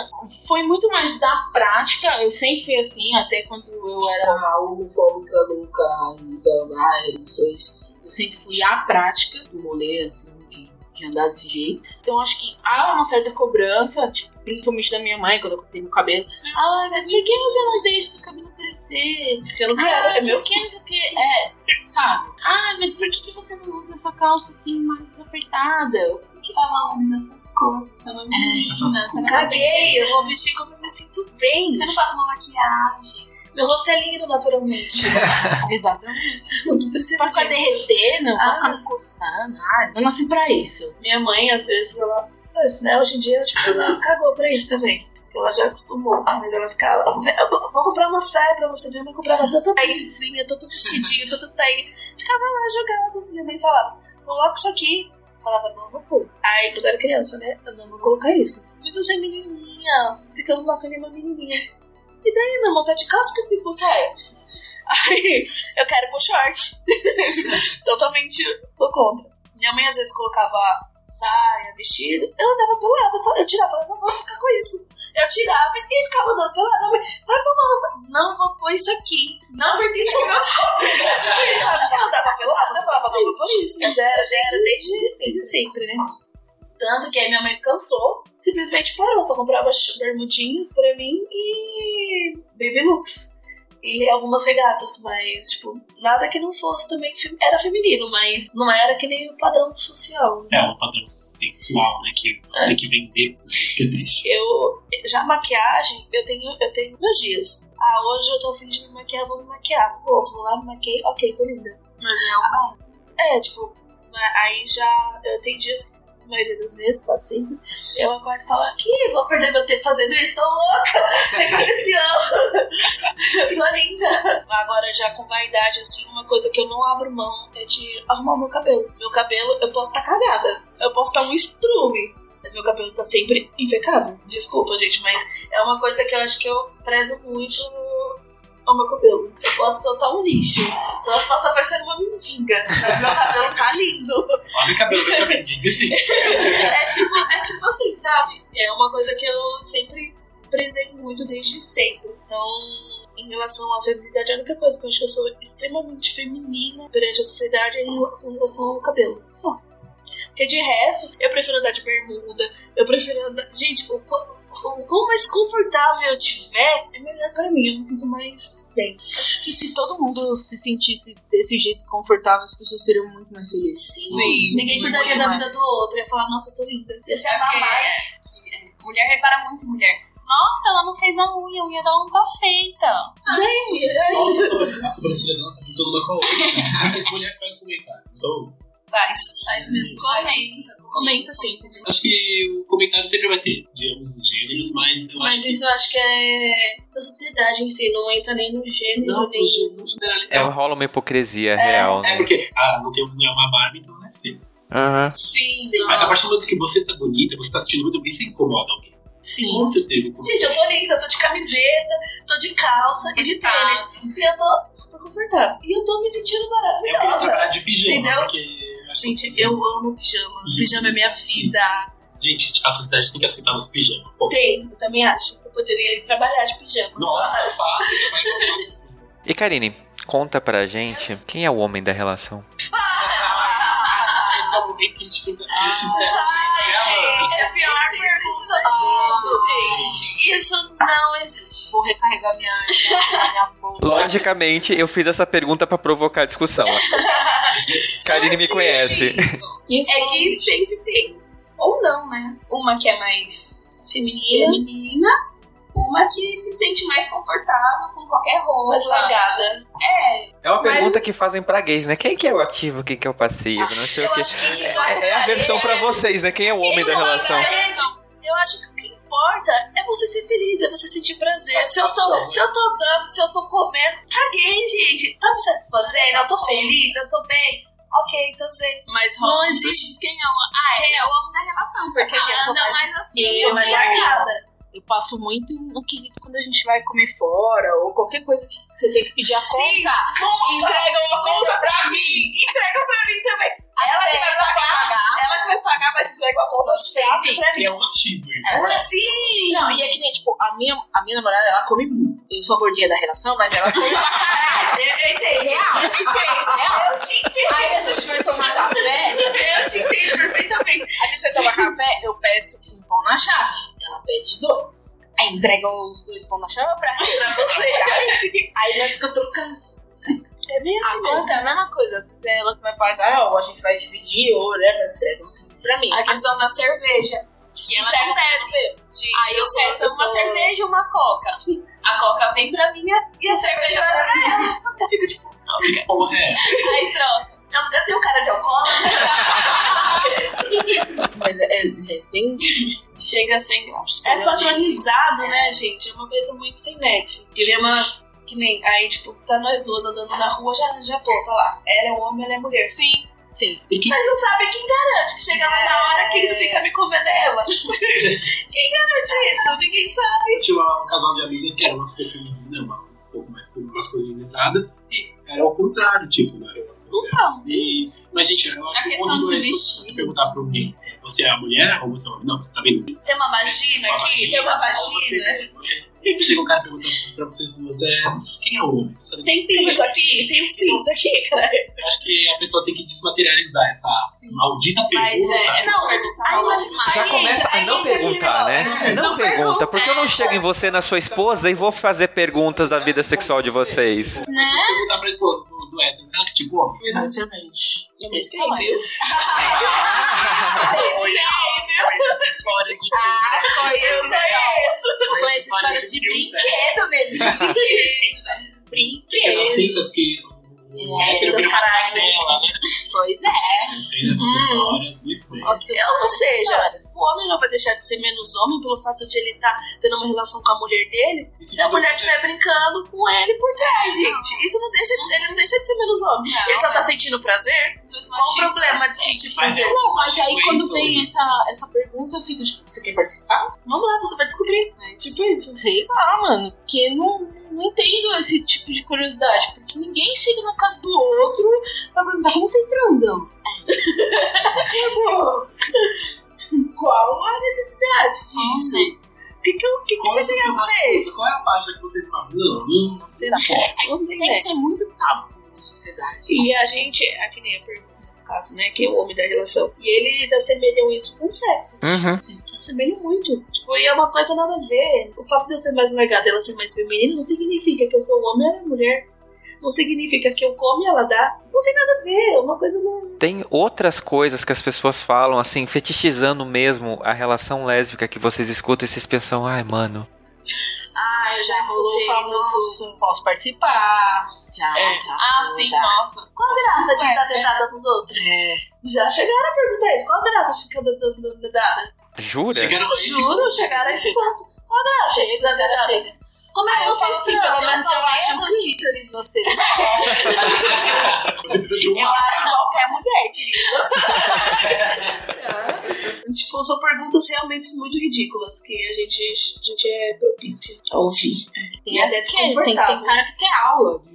foi muito mais da prática. Eu sempre fui assim, até quando eu era homofóbica, louca e blá blá, eu não sou isso. Eu sempre fui à prática do rolê, assim, de, de andar desse jeito. Então, acho que há uma certa cobrança, tipo, principalmente da minha mãe, quando eu cortei meu cabelo. Ah, mas por que você não deixa seu cabelo crescer? Porque eu não quero, Ah, é meu. por que não sei o que? É, sabe? Ah, mas por que, que você não usa essa calça aqui mais apertada? Por que Tava onde nessa cor, você não me não Caguei, eu vou vestir como eu me sinto bem. Você não faz uma maquiagem. Meu rosto é lindo naturalmente. Exatamente. não precisa Pra ficar derretendo, Ah. pra ficar me coçando. Ah, eu nasci pra isso. Minha mãe, às vezes, ela. Antes, né? Hoje em dia, tipo, ela cagou pra isso também. Ela já acostumou. Mas ela ficava. "Eu Vou comprar uma saia pra você ver. Minha mãe comprava tanta saiazinha, tanto vestidinho, tanta saia. Ficava lá jogado. Minha mãe falava: coloca isso aqui. Eu falava, não vou pôr. Aí, quando era criança, né? Eu não vou colocar isso. Mas você é menininha. Se coloca ali uma menininha. E daí, meu irmão tá de tenho que pôr saia. Aí, eu quero pôr short. Totalmente tô contra. Minha mãe às vezes colocava saia, vestido, eu andava pelada, eu eu tirava, eu não vou ficar com isso. Eu tirava e ficava andando pelada. Vai pôr uma roupa. Não vou pôr isso aqui. Não pertence ao meu corpo. tipo sabe? Eu andava pelada, eu falava, não vou pôr isso. Já era, já era desde, desde sempre, né? Tanto que aí minha mãe cansou, simplesmente parou, só comprava bermudinhas pra mim e baby looks. E algumas regatas, mas, tipo, nada que não fosse também. Era feminino, mas não era que nem o padrão social. É um padrão sensual, né? Que você tem que vender. Isso que é triste. Eu. Já a maquiagem, eu tenho, eu tenho meus dias. Ah, hoje eu tô afim de me maquiar, vou me maquiar. O outro, vou lá, me maquiei, ok, tô linda. Mas é uma É, tipo, aí já. Eu tenho dias que, a maioria das vezes, quase eu acordo e falo, aqui, vou perder meu tempo fazendo isso, tô louca, é capricioso. tô linda. Agora, já com vaidade, assim, uma coisa que eu não abro mão é de arrumar meu cabelo. Meu cabelo, eu posso estar cagada, eu posso estar um estrume. Mas meu cabelo tá sempre impecável. Desculpa, gente, mas é uma coisa que eu acho que eu prezo muito ao meu cabelo. Eu posso soltar um lixo. Só posso estar parecendo uma mendiga. Mas meu cabelo tá lindo. Olha o cabelo da mendiga, gente. É tipo, é tipo assim, sabe? É uma coisa que eu sempre prezei muito desde sempre. Então, em relação à feminilidade, a única coisa que eu acho que eu sou extremamente feminina perante a sociedade é em relação ao cabelo. Só. Porque de resto, eu prefiro andar de bermuda, eu prefiro andar. Gente, o, o quão mais confortável eu tiver, é melhor pra mim. Eu me sinto mais bem. E se todo mundo se sentisse desse jeito confortável, as pessoas seriam muito mais felizes. Sim, ninguém muito cuidaria da mais. vida do outro. Ia falar, nossa, tô linda. Ia se É amar porque- mais. Mulher repara muito mulher. Nossa, ela não fez a unha, a unha dela não tá feita. Nossa, a sobre- a sobrancelha dela tá juntando uma com a outra. Muita mulher faz comentário. Então, Faz, faz mesmo. Faz. Comenta. Comenta sim. acho que o comentário sempre vai ter, de ambos os gêneros, Sim. mas eu Mas acho isso eu acho que é da sociedade em si, não entra nem no gênero, Não, nem. não ge- não generalizar. É, rola uma hipocrisia real, É né? porque, ah, não, tem, não é uma Barbie, então não é feio. Aham. Sim, Mas a partir do momento que você tá bonita, você tá assistindo muito bem, isso incomoda alguém. sim. Com certeza. Gente, eu tô linda, tô de camiseta, tô de calça e de tênis. E eu tô super confortável. E eu tô me sentindo queria maravilhosa. trabalhar de pijama, Entendeu? porque. Gente, eu amo pijama. Pijama é minha vida. Gente, a sociedade tem que aceitar nos pijamas. Pô, Tem, eu também acho. Eu poderia ir trabalhar de pijama. Nossa, fácil. E Karine, conta pra gente quem é o homem da relação. É momento que a gente tenta. Que a gente encerra. Gente, é a pior pergunta do mundo, gente. Isso não existe. Vou recarregar minha, bolsa. Logicamente, eu fiz essa pergunta pra provocar discussão. Karine me conhece. Isso É não que existe. sempre tem ou não, né? Uma que é mais Feminina, feminina, uma que se sente mais confortável com qualquer roupa. mais largada. É, É uma Mas- pergunta que fazem pra gays, né? Quem que é o ativo, quem que é o passivo, não sei o Eu quê. acho que É, é a versão pra vocês, né? Quem é o homem da relação? Eu acho que o que importa é você ser feliz, é você sentir prazer. Se eu tô, se eu tô dando, se eu tô comendo, caguei, gente. Tá me satisfazendo? Eu tô feliz, eu tô bem. Ok, então sei. Mas Não rola existe- quem é o. Ah, Quem é o homem da relação, porque Ah, eu sou não, mais, mas- assim. Eu sou mais Eu- largada. Eu passo muito no quesito quando a gente vai comer fora ou qualquer coisa que você tem que pedir a Sim. conta. Nossa, Entrega uma conta pra mim. Entrega pra mim também. Ela que vai pagar, ela que vai pagar, mas entrega a conta sempre pra Que mim. é um machismo isso, né? Sim. Não, e é que nem, tipo, a minha, a minha namorada, ela come muito. Eu sou a gordinha da relação, mas ela come pra caralho. Eu, eu entendo. Eu te entendo. Eu te entendo. Aí a gente vai tomar café, Eu te entendo perfeitamente. a gente vai tomar café, eu peço pão na chave. Ela pede dois. Aí entrega os dois pão na chave pra. Pra você. Aí nós ficamos trocando. É bem assim A mesmo. é a mesma coisa. Vezes é ela que vai pagar, ou a gente vai dividir, ou whatever, entrega um cinco pra mim. A questão da cerveja. Que ela Entrega não bebe. Gente, Aí eu peço uma cerveja e uma coca. A coca vem pra mim e a cerveja vai pra ela. Eu fico tipo, Que porra é? Aí troca. Eu, eu tenho cara de alcoólatra. Mas é, é, é bem. Chega sem graça. É padronizado, né, gente? É uma coisa muito sem nexo. Queria uma. Que nem. Aí, tipo, tá nós duas andando na rua, já, já pô, tá lá. Ela é um homem, ela é mulher. Sim. Sim. Que Mas não sabe quem garante que chega lá na hora quem não fica me comendo ela. quem garante isso? Ninguém sabe. tinha um casal de amigas que era uma super feminina, uma um pouco mais masculinizada, e era o contrário, tipo, na relação Então. Isso. Mas, gente, eu A acho que questão de é se vestir. perguntar pra alguém, você é a mulher ou você é o homem? Não, você tá vendo? Tem uma vagina aqui, tem uma vagina. Chega um cara perguntando pra vocês duas, é, quem é o homem? Tá? Tem pinto aqui, tem um pinto aqui, cara. Eu acho que a pessoa tem que desmaterializar essa maldita Mas pergunta. é, essa Não, pergunta aí rola nós- demais. Já começa a não perguntar, né? Não Não pergunta, pergunta, porque eu não é. chego em você na sua esposa e vou fazer perguntas da vida sexual de vocês. Né? Perguntar pra esposa do, do hétero, ah, que tipo homem? Exatamente. Eu me sei, viu? Histórias de Ah, conheço, conheço. conheço histórias de brinquedo, né? pequenas Brinquedo. cintas que É, uma caralho. dela, né? Pois é. Muito bem. Nossa, Ou seja, o homem não vai deixar de ser menos homem pelo fato de ele estar tendo uma relação com a mulher dele. Isso Se a tudo mulher estiver brincando com ele por trás, gente. Isso não deixa de ser, ele não deixa de ser menos homem. Não, ele só tá sentindo prazer? Qual o problema de sentir prazer? é- Não, mas aí Tipo quando isso, vem essa, essa pergunta, eu fico tipo, você quer participar? Vamos lá, você vai descobrir. Tipo isso. Sei lá, mano. Porque não, não entendo esse tipo de curiosidade. Porque ninguém chega na casa do outro pra perguntar como vocês transam. Qual a necessidade disso? O que, que, o que, que Qual é, você tem a ver? Qual é a página que vocês? Não, não, Sei lá. Não tem Sexo é nexo. muito tabu na sociedade. E a gente, é que nem a pergunta caso, né? Quem é o homem da relação? E eles assemelham isso com o sexo. Uhum. Assemelham muito. Tipo, e é uma coisa nada a ver. O fato de eu ser mais largada e ela ser mais feminina não significa que eu sou homem é mulher. Não significa que eu como e ela dá. Não tem nada a ver. Uma coisa não. Tem outras coisas que as pessoas falam, assim, fetichizando mesmo a relação lésbica que vocês escutam e vocês pensam, ai, mano. Ah, eu já rolou o famoso Nossa. posso participar. Já, É. já. Ah, rolou, sim, já. nossa. Qual a graça de dar dedada nos outros? É. Já chegaram a perguntar isso. Qual a graça de dar dando dedada? Jura? Chegaram Juro, chegaram a esse ponto. Qual a graça de Chega, Como é que eu falo assim, pelo menos eu acho um clítoris você. Eu acho qualquer mulher, querido. tipo, são perguntas realmente muito ridículas que a gente, a gente é propício a ouvir. Tem E até que- tem, desconfortável. tem cara que quer aula de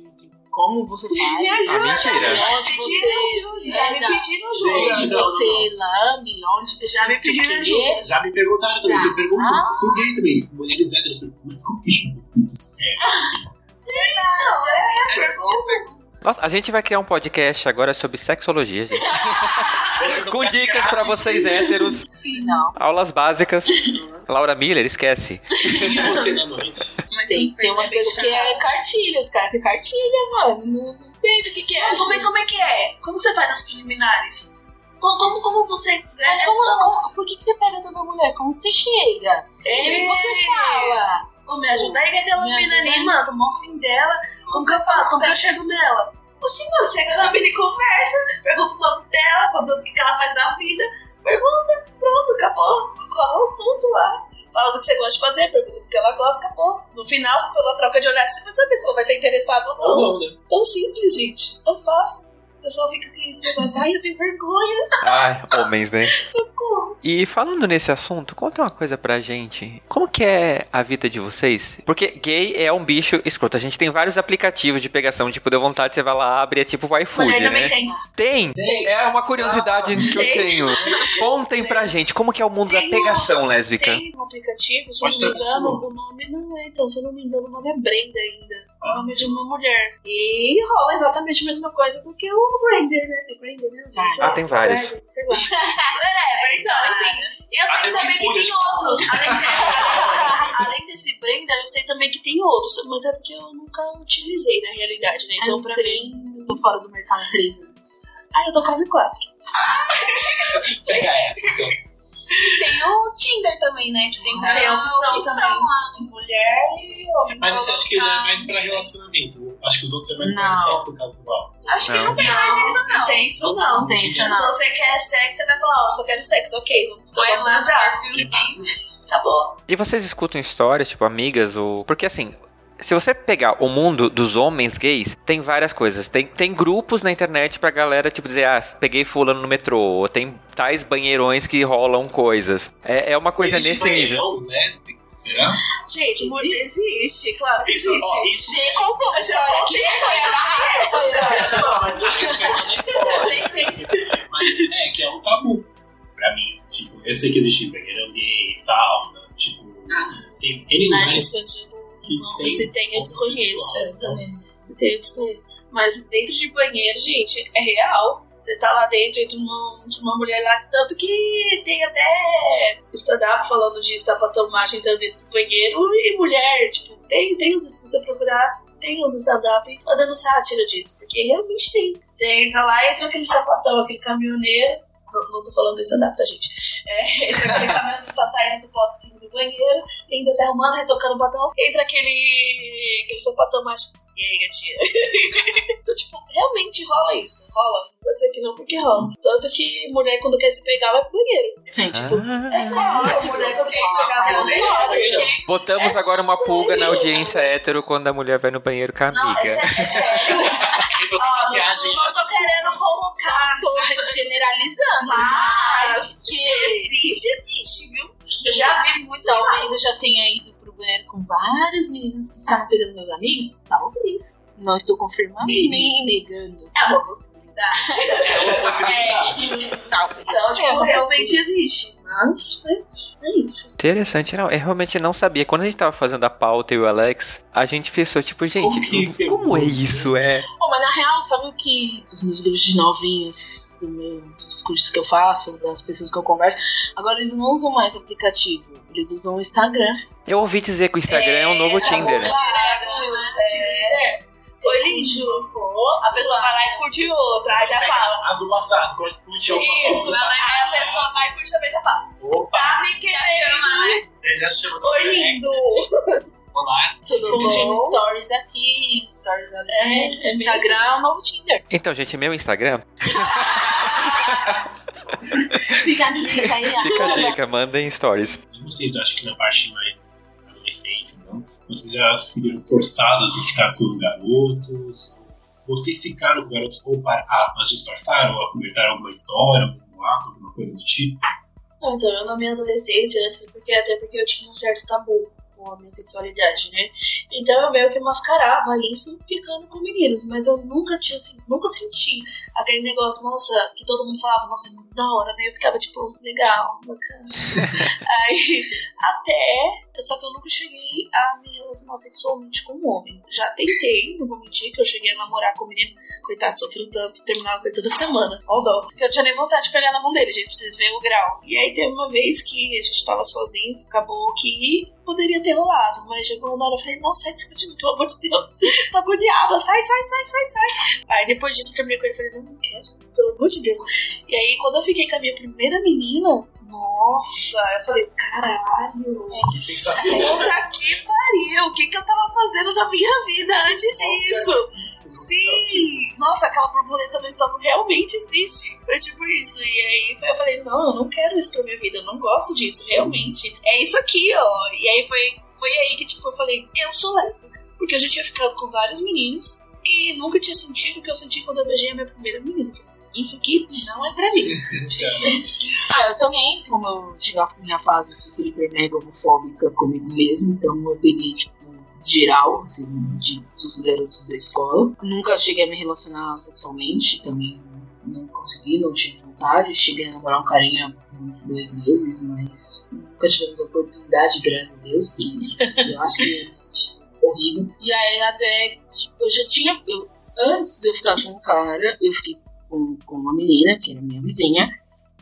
como você faz. Me ajuda, Ah, mentira. Já me pediram, você, já é, me pediram ajuda. você lambe, onde você Já me pediram ajuda. Já me perguntaram também, Já. eu pergunto Ah. pro gay também. Mulheres héteras perguntam, mas como que chupa o pinto certo? Não, é pergunta. Nossa, a gente vai criar um podcast agora sobre sexologia, gente. Com dicas pra vocês héteros, Sim, não. aulas básicas. Laura Miller, esquece. E você na noite? Tem, tem umas bem coisas que é cartilha, os caras que cartilha, mano. Não, não entende o que, que é. Mas como é, assim. como é que é? Como você faz as preliminares? Como, como, você. Mas é como, só- por que, que você pega tanta mulher? Como que você chega? O que que você fala? Ô, me ajuda aí com aquela Me mina ajuda ali, mano. Tô mó fim dela. Como que eu faço? Como que eu chego nela? Oxi, mano, chega na mina e conversa. Pergunta o nome dela, pergunta o que que ela faz da vida. Pergunta, pronto, acabou. Cola o assunto lá. Fala do que você gosta de fazer, pergunta do que ela gosta, acabou. No final, pela troca de olhar, você vai saber se ela vai estar interessada ou não. Né? Tão simples, gente. Tão fácil. O pessoal fica com esse negócio. Ai, eu tenho vergonha. Ai, homens, né? Socorro. E falando nesse assunto, conta uma coisa pra gente. Como que é a vida de vocês? Porque gay é um bicho escroto. A gente tem vários aplicativos de pegação, tipo, deu vontade, você vai lá, abre, é tipo o iFood, também né? tem. Tem! É uma curiosidade que eu tenho. Contem pra gente, como que é o mundo da Tem pegação lésbica? Tem um aplicativo, se eu não me engano, o nome não é, então, se eu não me engano, o nome é Brenda ainda. O nome de uma mulher. E rola exatamente a mesma coisa do que o Brender, né? É Brender, né? gente? Sei Ah, tem vários. Brender, sei lá. Whatever, então, enfim. E eu sei Até também que tem outros. Além desse, além desse Brenda, eu sei também que tem outros. Mas é porque eu nunca utilizei, na realidade, né? Então, não pra mim... Eu tô fora do mercado há três anos. Ah, eu tô quase quatro. Pega essa, então. E tem o Tinder também, né? Que tem, Tem a opção também. lá. Mulher e homem. Mas você acha que ele é mais pra relacionamento? Acho que os outros é mais Não. pra sexo casual. Acho que Não. não tem mais isso, não. Tem isso não. Não tem isso, Se não. você quer sexo, você vai falar, ó, só quero sexo, ok, vamos transar. perfilzinho. Acabou. E vocês escutam histórias, tipo, amigas ou. Porque assim. Se você pegar o mundo dos homens gays, tem várias coisas. Tem, tem grupos na internet pra galera, tipo, dizer, ah, peguei fulano no metrô. Ou tem tais banheirões que rolam coisas. É, é uma coisa Existe nesse nível. lésbico? Será? Gente, mu- existe, claro que Isso, ó, existe. isso. Você contou uma história aqui, foi Não, mas é é que é um tabu pra mim. Tipo, eu sei que existe banheirão gay, sauna, tipo. Tem N Mas essas coisas eu que não, tem se tem, eu desconheço. também. Se tem, eu desconheço. Mas dentro de banheiro, gente, é real. Você tá lá dentro, entra uma, entra uma mulher lá, tanto que tem até stand-up falando de sapatão macho entrando dentro do banheiro e mulher, tipo, tem, tem os, você procurar, tem os stand-up fazendo sátira disso, porque realmente tem. Você entra lá, entra aquele sapatão, aquele caminhoneiro, não, não tô falando do stand-up, tá, gente? É, entra aquele caminhoneiro está saindo do do banheiro, ainda se arrumando, retocando o batom, entra aquele, aquele sapatão mais. E aí, gatinha? então, tipo, realmente rola isso. Rola. Não vou dizer que não, porque rola. Tanto que mulher, quando quer se pegar, vai pro banheiro. Gente, Ah. É sério, mulher, quando quer se pegar, vai pro banheiro. Botamos É agora uma pulga na sério? audiência hétero quando a mulher vai no banheiro com a Não, é amiga. sério. É sério. Ó, não, não tô querendo colocar. tô generalizando. Mas que existe, existe, viu? Eu já vi muito talvez eu já tenha ido banheiro com várias meninas que estavam pegando meus amigos. Talvez. Não estou confirmando e nem negando. É uma possibilidade. É Talvez. Então, tipo, É uma realmente existe. Mas, né, é isso. Interessante, não. Eu realmente não sabia. Quando a gente tava fazendo a pauta, eu e o Alex, a gente pensou, tipo, gente, que como é isso? É. Pô, mas na real, sabe o que os meus livros de novinhos, do meu- dos cursos que eu faço, das pessoas que eu converso, agora eles não usam mais aplicativo, eles usam o Instagram. Eu ouvi dizer que o Instagram é, o novo Tinder. É, foi lindo. A pessoa vai lá e curte outra, aí já fala. A do passado, quando curtiu o Isso, aí a pessoa vai e curte também já fala. Opa, Tá me querendo. ele já chama. Oi, lindo. Olá. Tudo bom? stories aqui, stories ali. É, é Instagram é o novo Tinder. Então, gente, meu Instagram, Fica a dica aí, ó. fica a dica, mandem stories. Vocês, acho que na parte mais adolescência, não? Vocês já se viram forçados a ficar com garotos? Vocês ficaram com garotos ou para aspas disfarçaram ou acobertaram alguma história, algum ato, alguma coisa do tipo? Não, então, eu na minha adolescência, antes, porque até porque eu tinha um certo tabu com a minha sexualidade, né? Então eu meio que mascarava isso ficando com meninos, mas eu nunca tinha, assim, nunca senti aquele negócio, nossa, que todo mundo falava, nossa, é muito da hora, né? Eu ficava tipo, legal, bacana. Aí, até só que eu nunca cheguei a me relacionar sexualmente com um homem. Já tentei, não vou mentir, que eu cheguei a namorar com o menino, coitado, sofreu tanto, terminava com ele toda semana. Ó, dó. Eu tinha nem vontade de pegar na mão dele, gente, precisa ver o grau. E aí teve uma vez que a gente tava sozinho, acabou que poderia ter rolado, mas chegou na hora eu falei, não, sai de cima de mim, pelo amor de Deus, tô agoniada, sai, sai, sai, sai, sai. Aí depois disso eu terminei com ele e falei, não, não quero, pelo amor de Deus. E aí quando eu fiquei com a minha primeira menina, nossa, eu falei, caralho, puta que pariu, o que que eu tava fazendo da minha vida antes disso? Sim! Nossa, aquela borboleta no estômago realmente existe. Foi tipo isso. E aí eu falei, não, eu não quero isso pra minha vida, eu não gosto disso, realmente. É isso aqui, ó. E aí foi, foi aí que tipo, eu falei, eu sou lésbica. Porque eu já tinha ficado com vários meninos e nunca tinha sentido o que eu senti quando eu beijei a minha primeira menina. Isso aqui não é pra mim. Ah, eu também, como eu tive a minha fase super hiper mega homofóbica comigo mesmo, então eu peguei, tipo, geral, assim, de, dos garotos da escola. Nunca cheguei a me relacionar sexualmente, também não consegui, não tive vontade. Cheguei a namorar um carinha uns dois meses, mas nunca tivemos oportunidade, graças a Deus, porque eu acho que ia me sentir horrível. E aí até, tipo, eu já tinha, eu, antes de eu ficar com um cara, eu fiquei com, com uma menina, que era minha vizinha,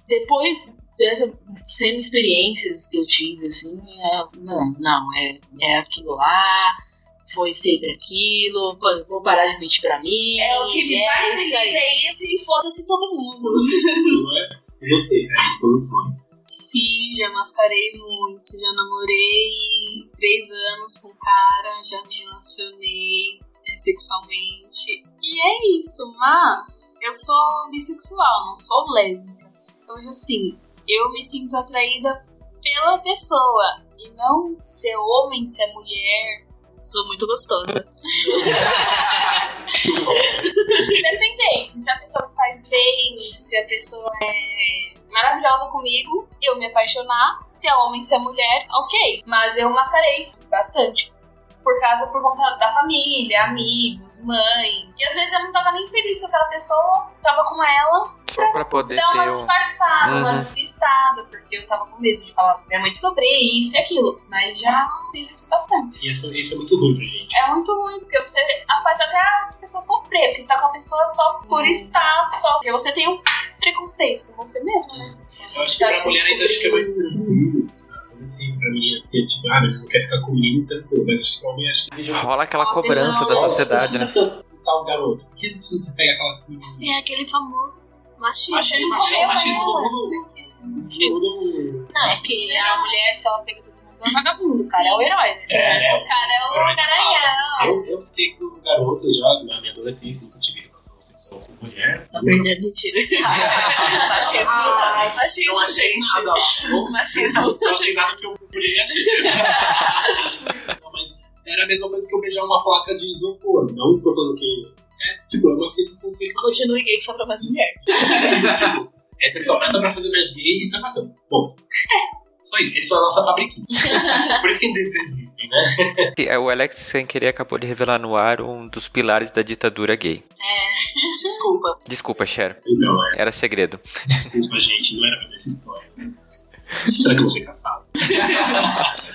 depois dessas semi-experiências que eu tive, assim, é, não, não, é, é aquilo lá, foi sempre aquilo, vou parar de mentir pra mim. É o que me é faz isso aí. é isso e foda-se todo mundo. Não é? E você, né? Como foi? Sim, já mascarei muito, já namorei três anos com cara, já me relacionei sexualmente. E é isso, mas eu sou bissexual, não sou lésbica. Então, assim, eu me sinto atraída pela pessoa e não se é homem, se é mulher. Sou muito gostosa. Independente, se a pessoa faz bem, se a pessoa é maravilhosa comigo, eu me apaixonar. Se é homem, se é mulher, ok. Mas eu mascarei bastante. Por causa, por conta da família, amigos, mãe. E às vezes eu não tava nem feliz com aquela pessoa, tava com ela, Só pra poder dar uma disfarçada, uma Uhum. despistada, porque eu tava com medo de falar pra minha mãe descobri isso e aquilo. Mas já fiz isso bastante. E isso, isso é muito ruim pra gente. É muito ruim, porque você faz até a pessoa sofrer, porque você tá com a pessoa só por status, só. Porque você tem um preconceito com você mesmo, né? Acho que pra mulher ainda acho que é mais. A adolescência pra mim é porque, tipo, ah, não quero ficar com menino, tranquilo. Mas acho que homem acho que Rola aquela cobrança da sociedade, né? Tal garoto. Por que você não pega aquela coisa? É aquele famoso machismo. Machismo, machismo, machismo, machismo Todo Não, é porque a mulher, se ela pega todo mundo, é vagabundo. O cara é o herói, né? É, O cara é o garanhão. eu, eu fiquei com garotas já na minha adolescência, nunca tive relação com mulher. Tá perdendo, mentira. machismo. Ai, machismo, Não achei gente. nada. Não, Machismo. não achei nada que eu poderia achar. Não, mas era a mesma coisa que eu beijar uma placa de isopor. Não estou falando que. É, tipo, é uma sensação sem Continue gay só pra mais mulher. É só essa pra fazer mais gay e sapatão. Bom. Só isso, eles são a nossa fabriquinha. Por isso que eles existem, né? É, O Alex, sem querer, acabou de revelar no ar um dos pilares da ditadura gay. desculpa. Desculpa, Cher. Então, é, Era segredo. desculpa, gente, não era pra essa história. Será que eu vou ser caçado?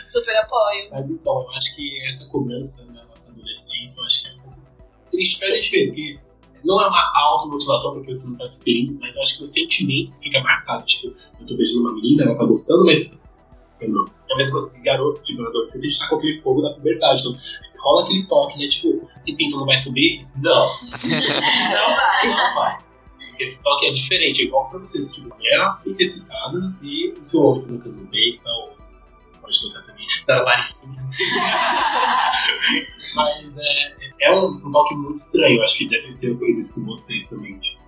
Super apoio. Mas então, eu acho que essa cobrança na nossa adolescência, eu acho que é um pouco triste pra gente ver, porque não é uma automotivação porque você não tá se ferindo, mas eu acho que o sentimento fica marcado. Tipo, eu tô beijando uma menina, ela tá gostando, mas eu não. É a mesma coisa que garoto, tipo, adolescência a gente tá com aquele fogo da puberdade. Então, rola aquele toque, né? Tipo, esse pinto não vai subir? Não. Não vai. Não vai. Esse toque é diferente, é igual pra vocês. Tipo, ela fica excitada e o seu homem fica no peito e tal. Pode tocar também. Dá laricinho. Mas é, é um, um toque muito estranho. Acho que deve ter ocorrido isso com vocês também. Tipo,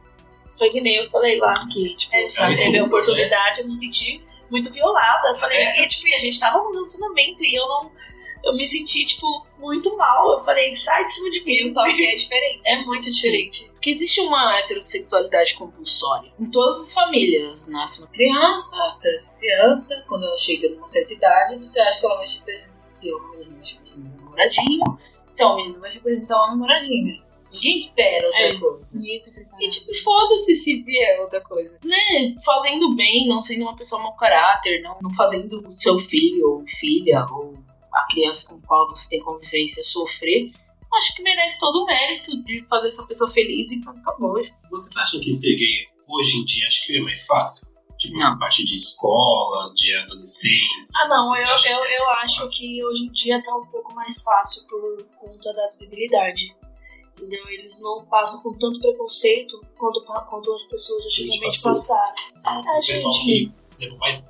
Foi que nem eu falei lá, que, tipo, É, ela isso teve a oportunidade, eu me senti muito violada. Eu falei, É. e, tipo, e a gente tava no relacionamento e eu não. Eu me senti, tipo, muito mal. Eu falei, sai de cima de E mim. o toque é diferente. É muito diferente. Porque existe uma heterossexualidade compulsória em todas as famílias. Nasce uma criança, cresce criança, quando ela chega numa certa idade, você acha que ela vai te apresentar, se é uma menina vai te apresentar um namoradinho, se é uma menina vai te apresentar uma namoradinha. Ninguém espera outra É. coisa. E tipo, foda-se se vier outra coisa. Né? Fazendo bem, não sendo uma pessoa mau caráter, não, não fazendo o seu filho ou filha ou a criança com a qual você tem convivência sofrer, acho que merece todo o mérito de fazer essa pessoa feliz e pronto, acabou. Vocês acham que ser gay hoje em dia acho que é mais fácil? Tipo, Não. na parte de escola, de adolescência. Ah, não, eu, eu, que é eu acho que hoje em dia tá um pouco mais fácil por conta da visibilidade. Entendeu? Eles não passam com tanto preconceito quanto, quanto as pessoas antigamente passaram. O gente pessoal mesmo.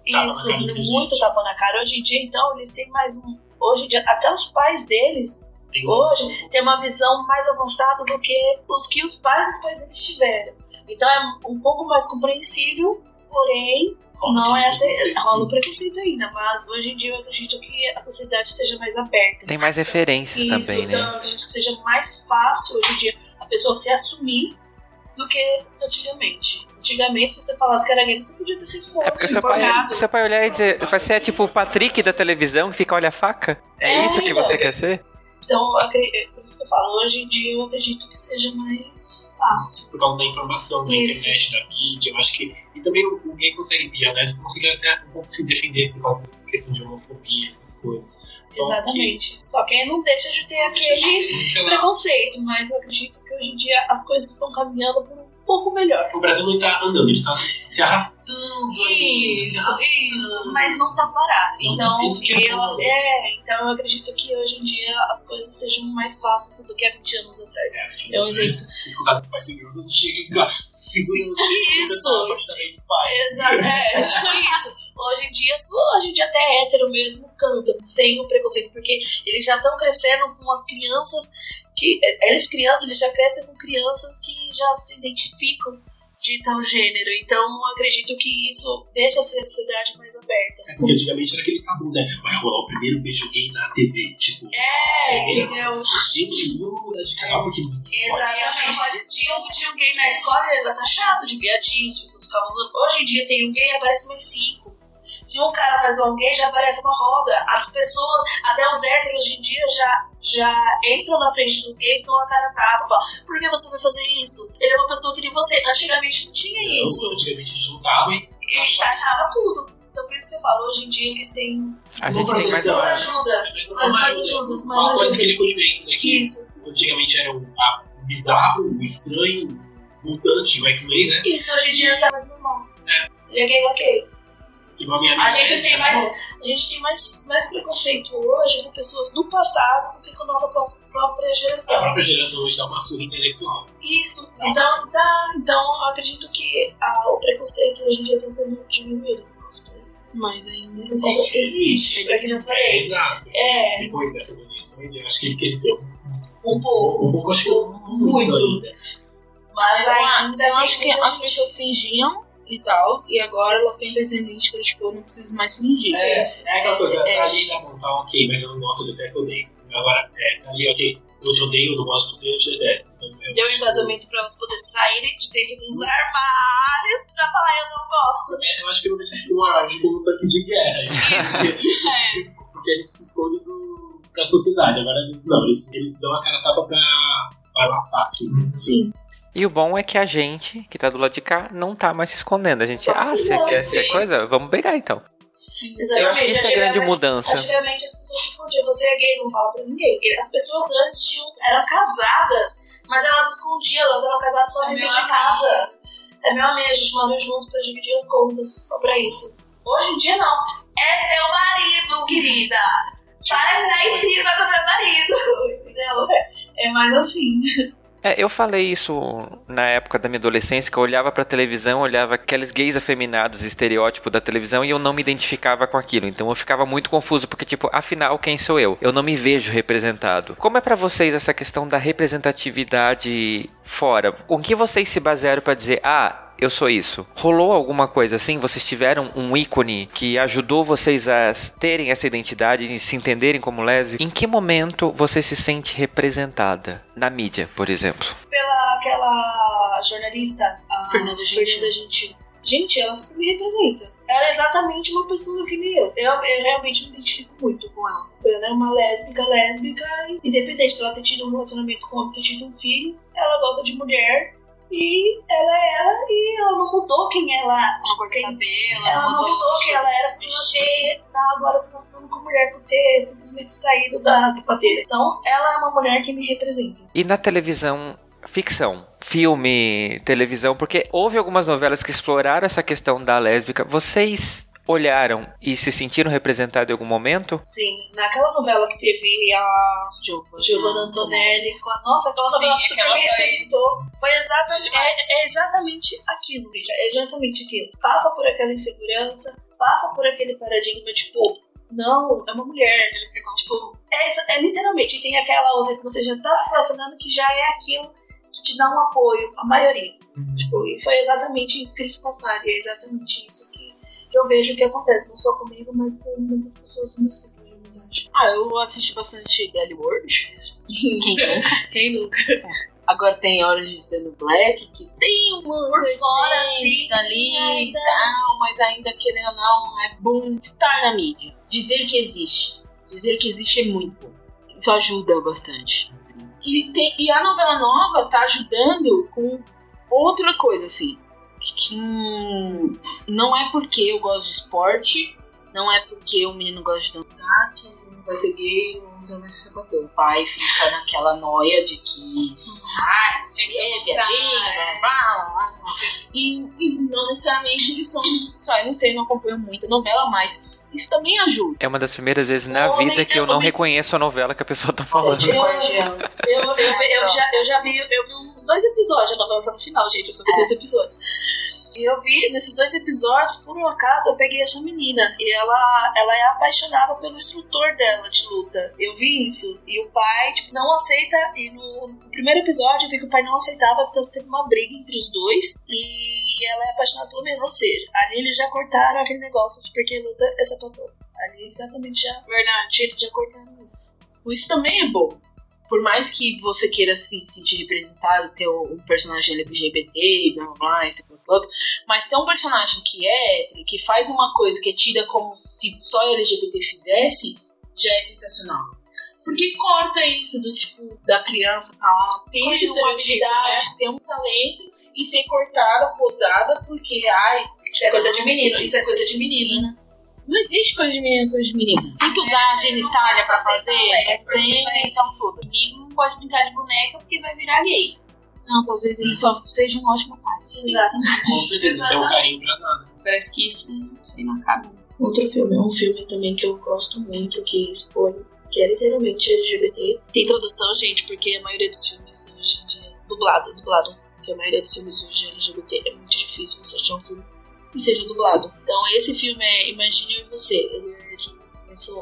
Isso, a muito gente. tapa na cara. Hoje em dia, então, eles têm mais um. Hoje em dia, até os pais deles Tem hoje têm uma visão mais avançada do que os que os pais dos pais eles tiveram. Então é um pouco mais compreensível, porém não é rola o preconceito ainda. Mas hoje em dia eu acredito que a sociedade seja mais aberta. Tem mais referências Isso, também, então né? eu acredito que seja mais fácil hoje em dia a pessoa se assumir do que antigamente. Antigamente, se você falasse que era gay, você podia ter sido morto, É porque seu pai, seu pai olhar e dizer, você é tipo o Patrick da televisão que fica olha a faca? É, É, isso que então. você quer ser? Então, eu acre- é por isso que eu falo, hoje em dia eu acredito que seja mais fácil. Por causa da informação, da Isso. internet, da mídia, eu acho que. E também o, o gay consegue, e a lésbica consegue até um pouco se defender por causa da questão de homofobia, essas coisas. Só Exatamente. Só que não deixa de ter Que, aquele aquela- preconceito, mas eu acredito que hoje em dia as coisas estão caminhando por um pouco melhor. o Brasil não está andando, ele está se arrastando ainda, se Isso, arrastando. isso, mas não tá parado. Não, Então, isso que é eu, bom. é, então eu acredito que hoje em dia as coisas sejam mais fáceis do que há 20 anos atrás. É um exemplo. Escutar os pais seguros, a gente chega em casa Isso. Exato, é, tipo isso. Hoje em dia, hoje em dia até hétero mesmo canta, sem o preconceito, porque eles já estão crescendo com as crianças que. eh, Eles crianças, eles já crescem com crianças que já se identificam de tal gênero. Então eu acredito que isso deixa a sociedade mais aberta. É porque antigamente era aquele tabu, né? Vai rolar o primeiro beijo gay na TV. Tipo, É, entendeu? gente, vamos mudar de canal porque Exatamente. Tinha, um- tinha um gay na escola, ele era taxado de viadinho, as pessoas ficavam zoando. Hoje em dia tem um gay, aparece mais cinco. Se um cara faz um gay, já aparece uma roda. As pessoas, até os héteros hoje em dia, já, já entram na frente dos gays, dão a cara tapa, falam, por que você vai fazer isso? Ele é uma pessoa que nem você. Antigamente não tinha isso. Antigamente juntava e E taxava tudo. Então por isso que eu falo, hoje em dia eles têm A gente tem mais mais ajuda. mas Mas mais ajuda, mais Uma coisa ajuda. aquele acolhimento, né? Que Isso. antigamente era o ah, bizarro, o estranho, o mutante, o X-Men, né? Isso hoje em dia tá mais normal. Ele é gay, ok. Minha A gente tem mais, né? a gente tem mais, mais preconceito hoje com pessoas do passado do que com a nossa pró- própria A geração. própria geração hoje dá uma surra intelectual. Isso. Então, tá, então eu acredito que ah, o preconceito hoje em dia está sendo diminuído no nosso país. Mas ainda. Existe, é que eu É, falei. exato. É, Depois dessas eleições, eu acho que ele cresceu um pouco. um pouco, acho que muito. Muito. Mas ainda eu tem acho que as pessoas fingiam e tal, e agora elas têm descendente que tipo, eu não preciso mais fingir. É, é aquela coisa, É. tá ali na mão, tá ok, mas eu não gosto, eu detesto, eu odeio. Agora, é, tá ali, ok, eu te odeio, eu não gosto de você, eu te detesto. Então, eu Deu um embasamento para elas poderem saírem de dentro dos armários pra falar eu não gosto. É, Eu acho que eu não deixa isso no armário como um tanque de guerra. Porque a gente se esconde pro, pra sociedade. Agora eles não, eles, eles dão a cara tapa pra, para o ataque. Sim. E o bom é que a gente, que tá do lado de cá, não tá mais se escondendo. A gente, ah, você quer sim. ser coisa? Vamos brigar então. Sim. Eu acho que isso é a grande mudança. Antigamente as pessoas escondiam, você é gay, não fala pra ninguém. As pessoas antes tinham, eram casadas, mas elas escondiam, elas eram casadas só É dentro de casa. É meu amigo, a gente mora junto pra dividir as contas, só pra isso. Hoje em dia não. É meu marido, querida. Para de dar em cima do meu marido. Entendeu? É mais assim. É, eu falei isso na época da minha adolescência, que eu olhava pra televisão, olhava aqueles gays afeminados, estereótipo da televisão, e eu não me identificava com aquilo. Então eu ficava muito confuso, porque, tipo, afinal, quem sou eu? Eu não me vejo representado. Como é pra vocês essa questão da representatividade fora? Com que vocês se basearam pra dizer, ah, eu sou isso. Rolou alguma coisa assim? Vocês tiveram um ícone que ajudou vocês a terem essa identidade e se entenderem como lésbica? Em que momento você se sente representada? Na mídia, por exemplo. Pela aquela jornalista, a Fernanda Gentil. Gente, ela sempre me representa. Ela é exatamente uma pessoa que nem eu. Eu, eu realmente me identifico muito com ela. Ela é uma lésbica, lésbica, independente dela ter tido um relacionamento com homem, ter tido um filho. Ela gosta de mulher. E ela é ela e ela não mudou quem ela. Ela cortou Quem- cabelo, Ela não mudou quem ela era se por ela tá agora se relacionando com mulher, por ter simplesmente saído da sapateira. Então, ela é uma mulher que me representa. E na televisão, ficção, filme, televisão, porque houve algumas novelas que exploraram essa questão da lésbica. Vocês olharam e se sentiram representados em algum momento? Sim, naquela novela que teve a Giovanna, Antonelli. com a- Nossa, aquela Sim, novela super aquela me foi- representou. Foi exatamente, é, é exatamente aquilo, gente. É exatamente aquilo. Passa por aquela insegurança, passa por aquele paradigma, tipo, não, é uma mulher. Tipo, é, é literalmente. E tem aquela outra que você já tá se relacionando que já é aquilo que te dá um apoio, a maioria. Tipo, e foi exatamente isso que eles passaram. E é exatamente isso que, eu vejo que acontece, não só comigo, mas com muitas pessoas no meu ciclo de amizade. Ah, eu assisti bastante Daily World. Quem nunca? Quem nunca? Agora tem Orange is the New Black, que tem umas Por fora, 80s sim, ali ainda. e tal, mas ainda querendo ou não, é bom estar na mídia. Dizer que existe. Dizer que existe é muito bom. Isso ajuda bastante. E, tem- e a novela nova tá ajudando com outra coisa, assim. Que não é porque eu gosto de esporte, não é porque o menino gosta de dançar que não vai ser gay ou não vai ser sapatão. O pai fica naquela noia de que ah, tinha que ser viadinho, blá, blá, blá, blá. E, e não necessariamente eles são homossexuais. Não sei, não acompanho muita novela, mas isso também ajuda. É uma das primeiras vezes na vida que eu não homem. reconheço a novela que a pessoa tá falando. Eu, eu, eu, eu já, eu já vi, eu vi uns dois episódios, a novela tá no final, gente, eu só vi dois episódios. E eu vi, nesses dois episódios, por um acaso, eu peguei essa menina. E ela, ela é apaixonada pelo instrutor dela de luta. Eu vi isso. E o pai, tipo, não aceita. E no, no primeiro episódio eu vi que o pai não aceitava, então teve uma briga entre os dois. E ela é apaixonada pelo mesmo. Ou seja, ali eles já cortaram aquele negócio de porque luta é sapatão. Ali exatamente já, Verdade. já cortaram isso. Isso também é bom. Por mais que você queira se sentir representado, ter um personagem LGBT, blá blá blá, esse aquilo, outro, mas ter um personagem que é hétero, que faz uma coisa que é tida como se só LGBT fizesse, já é sensacional. Porque corta isso do tipo, da criança tá lá, o uma habilidade, ter um talento e ser cortada, podada, porque, ai, Isso é coisa de menino, isso é coisa de menina. Não existe coisa de menino, coisa de menina. Tem que usar a genitália pra fazer? Não tem, então foda. menino não pode brincar de boneca porque vai virar gay. Não, talvez ele só seja um ótimo pai. Exatamente. Com certeza, não tem um carinho pra nada. Parece que isso não sei, não acaba. Outro filme, é um filme também que eu gosto muito, que expõe, que é literalmente LGBT. Tem tradução, gente, porque a maioria dos filmes hoje em dia é dublado, dublado. Porque a maioria dos filmes hoje LGBT é muito difícil você achar um filme que seja dublado. Então esse filme é Imagine e Você. Ele é de,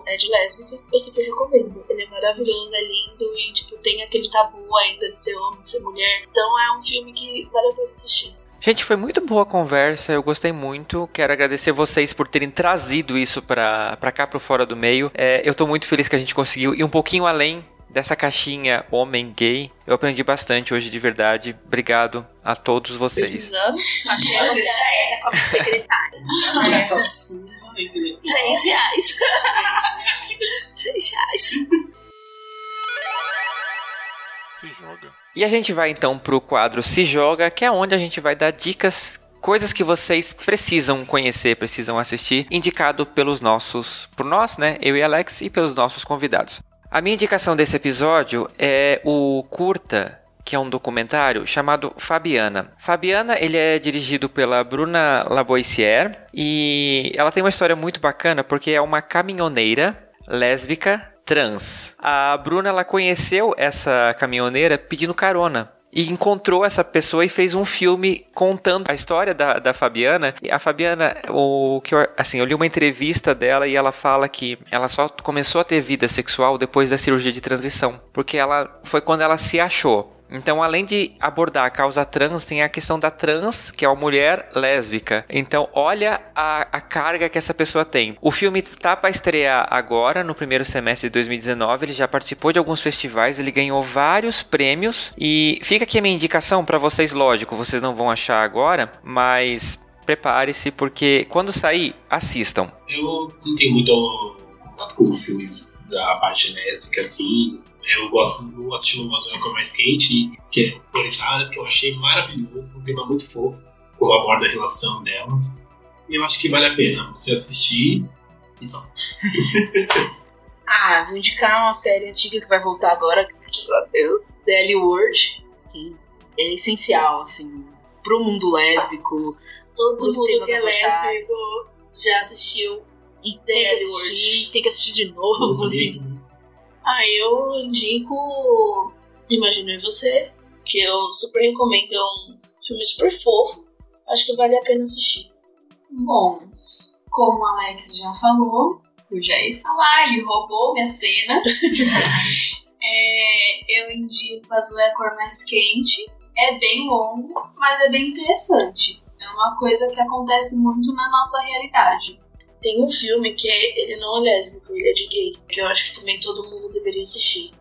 é de lésbica. Eu super recomendo. Ele é maravilhoso, é lindo e tipo, tem aquele tabu ainda de ser homem, de ser mulher. Então é um filme que vale a pena assistir. Gente, foi muito boa a conversa, eu gostei muito. Quero agradecer vocês por terem trazido isso pra, pra cá, pro Fora do Meio. É, eu tô muito feliz que a gente conseguiu ir um pouquinho além dessa caixinha homem gay. Eu aprendi bastante hoje de verdade. Obrigado a todos vocês. Precisando. Achei você é como secretária. Três reais. Três reais. Se joga. E a gente vai então pro quadro Se Joga, que é onde a gente vai dar dicas, coisas que vocês precisam conhecer, precisam assistir, indicado pelos nossos, por nós, né, eu e Alex e pelos nossos convidados. A minha indicação desse episódio é o curta que é um documentário chamado Fabiana. Fabiana, ele é dirigido pela Bruna Laboissière e ela tem uma história muito bacana porque é uma caminhoneira lésbica trans. A Bruna ela conheceu essa caminhoneira pedindo carona. E encontrou essa pessoa e fez um filme contando a história da, da Fabiana. E a Fabiana, o que eu, assim, eu li uma entrevista dela e ela fala que ela só começou a ter vida sexual depois da cirurgia de transição, porque ela foi quando ela se achou. Então, além de abordar a causa trans, tem a questão da trans, que é uma mulher lésbica. Então, olha a, a carga que essa pessoa tem. O filme tá para estrear agora, no primeiro semestre de 2019. Ele já participou de alguns festivais, ele ganhou vários prêmios. E fica aqui a minha indicação para vocês, lógico, vocês não vão achar agora, mas prepare-se, porque quando sair, assistam. Eu não tenho muito contato com filmes da parte lésbica, assim. Eu gosto de assistir uma Zona Cor Mais Quente, que é Flores Raras, que eu achei maravilhoso, um tema muito fofo. como aborda a relação delas. E eu acho que vale a pena você assistir e só. Ah, vou indicar uma série antiga que vai voltar agora, L Word, que é essencial, assim, pro mundo lésbico. Todo mundo que é lésbico já assistiu. E tem que assistir, tem que assistir de novo. Ah, eu indico Imaginei Você, que eu super recomendo, é um filme super fofo. Acho que vale a pena assistir. Bom, como o Alex já falou, eu já ia falar, ele roubou minha cena. É, eu indico Azul é a cor mais quente. É bem longo, mas é bem interessante. É uma coisa que acontece muito na nossa realidade. Tem um filme que é, ele não é lésbico, ele é de gay, que eu acho que também todo mundo deveria assistir.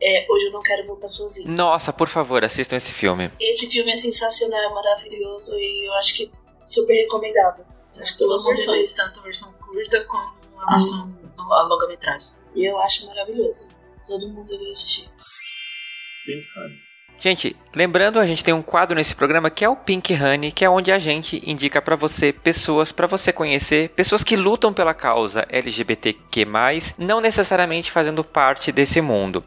É Hoje Eu Não Quero Voltar Sozinho. Nossa, por favor, assistam esse filme. Esse filme é sensacional, é maravilhoso e eu acho que super recomendável. Acho que mundo deveria. versões, tanto a versão curta como a versão a longa-metragem. E eu acho maravilhoso. Todo mundo deveria assistir. Pink Honey. Gente, lembrando, a gente tem um quadro nesse programa que é o Pink Honey, que é onde a gente indica pra você pessoas pra você conhecer, pessoas que lutam pela causa LGBTQ+, não necessariamente fazendo parte desse mundo.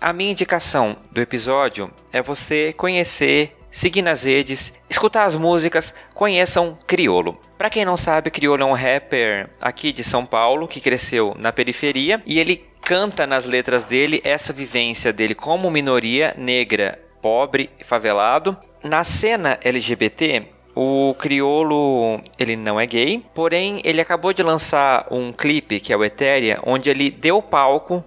A minha indicação do episódio é você conhecer, seguir nas redes, escutar as músicas, conheçam Criolo. Pra quem não sabe, Criolo é um rapper aqui de São Paulo que cresceu na periferia e ele canta nas letras dele essa vivência dele como minoria negra, pobre e favelado. Na cena LGBT, o Criolo, ele não é gay, porém ele acabou de lançar um clipe que é o Etéria, onde ele deu palco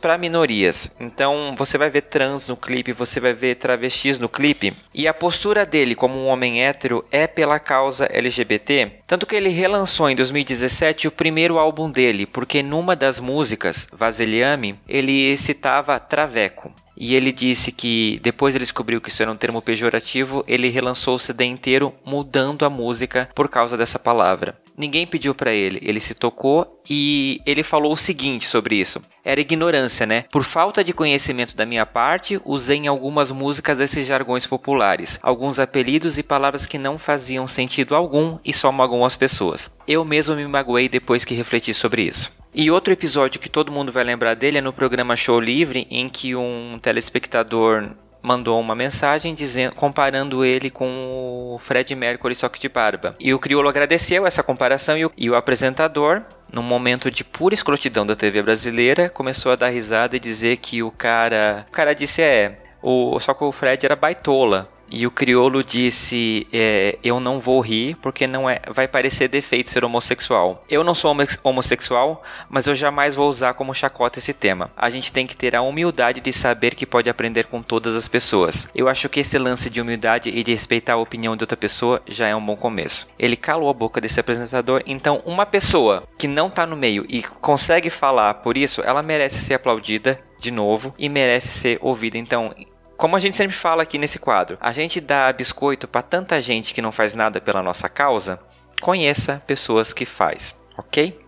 para minorias. Então você vai ver trans no clipe, você vai ver travestis no clipe. E a postura dele como um homem hétero é pela causa LGBT. Tanto que ele relançou em 2017 o primeiro álbum dele, porque numa das músicas, Vaselhame, ele citava Traveco. E ele disse que depois ele descobriu que isso era um termo pejorativo, ele relançou o CD inteiro mudando a música por causa dessa palavra. Ninguém pediu pra ele, ele se tocou e ele falou o seguinte sobre isso. Era ignorância, né? Por falta de conhecimento da minha parte, usei em algumas músicas esses jargões populares, alguns apelidos e palavras que não faziam sentido algum e só magoam as pessoas. Eu mesmo me magoei depois que refleti sobre isso. E outro episódio que todo mundo vai lembrar dele é no programa Show Livre, em que um telespectador mandou uma mensagem dizendo, comparando ele com o Fred Mercury só que de barba. E o Criolo agradeceu essa comparação e o, e o apresentador, num momento de pura escrotidão da TV brasileira, começou a dar risada e dizer que o cara, o cara disse é, o, só que o Fred era baitola. E o criolo disse: é, Eu não vou rir porque não é, vai parecer defeito ser homossexual. Eu não sou homo- homossexual, mas eu jamais vou usar como chacota esse tema. A gente tem que ter a humildade de saber que pode aprender com todas as pessoas. Eu acho que esse lance de humildade e de respeitar a opinião de outra pessoa já é um bom começo. Ele calou a boca desse apresentador, então uma pessoa que não tá no meio e consegue falar por isso, ela merece ser aplaudida de novo e merece ser ouvida. Então, como a gente sempre fala aqui nesse quadro, a gente dá biscoito para tanta gente que não faz nada pela nossa causa. Conheça pessoas que faz, ok?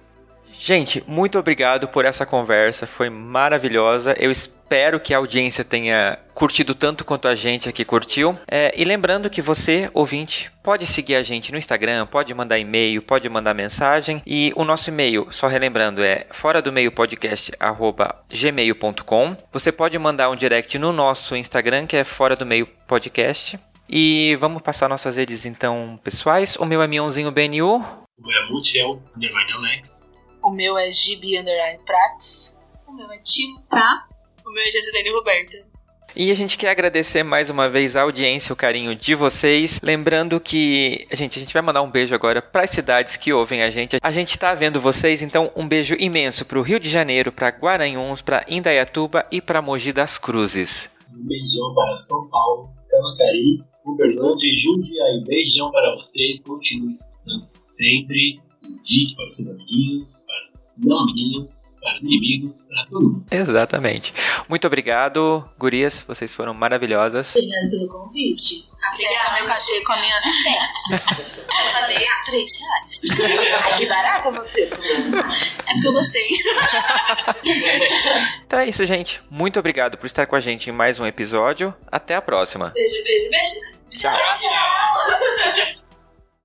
Gente, muito obrigado por essa conversa, foi maravilhosa. Eu espero que a audiência tenha curtido tanto quanto a gente aqui curtiu. É, e lembrando que você, ouvinte, pode seguir a gente no Instagram, pode mandar e-mail, pode mandar mensagem. E o nosso e-mail, só relembrando, é fora do meio podcast gmail.com. Você pode mandar um direct no nosso Instagram, que é fora do meio podcast. E vamos passar nossas redes então pessoais. O meu é Mionzinho BNU. O meu é Multiel, underline Alex. O meu é GB Underline Prats. O meu é Timo Pra. O meu é Jessilene Roberta. E a gente quer agradecer mais uma vez a audiência, o carinho de vocês. Lembrando que, gente, a gente vai mandar um beijo agora para as cidades que ouvem a gente. A gente está vendo vocês, então um beijo imenso para o Rio de Janeiro, para Guaranhuns, para Indaiatuba e para Mogi das Cruzes. Um beijão para São Paulo, Camacarí, Uberlândia e Jundiaí. Beijão para vocês. Continue escutando sempre. Indique para os seus amiguinhos, para os não amiguinhos, para os inimigos, para todo mundo. Exatamente. Muito obrigado, gurias, vocês foram maravilhosas. Obrigada pelo convite. Aceita meu cachê com a minha assistente. Eu falei ah, 3 reais. Ai, que barata você. É porque eu gostei. Então é isso, gente. Muito obrigado por estar com a gente em mais um episódio. Até a próxima. Beijo, beijo, beijo. Tchau. Tchau.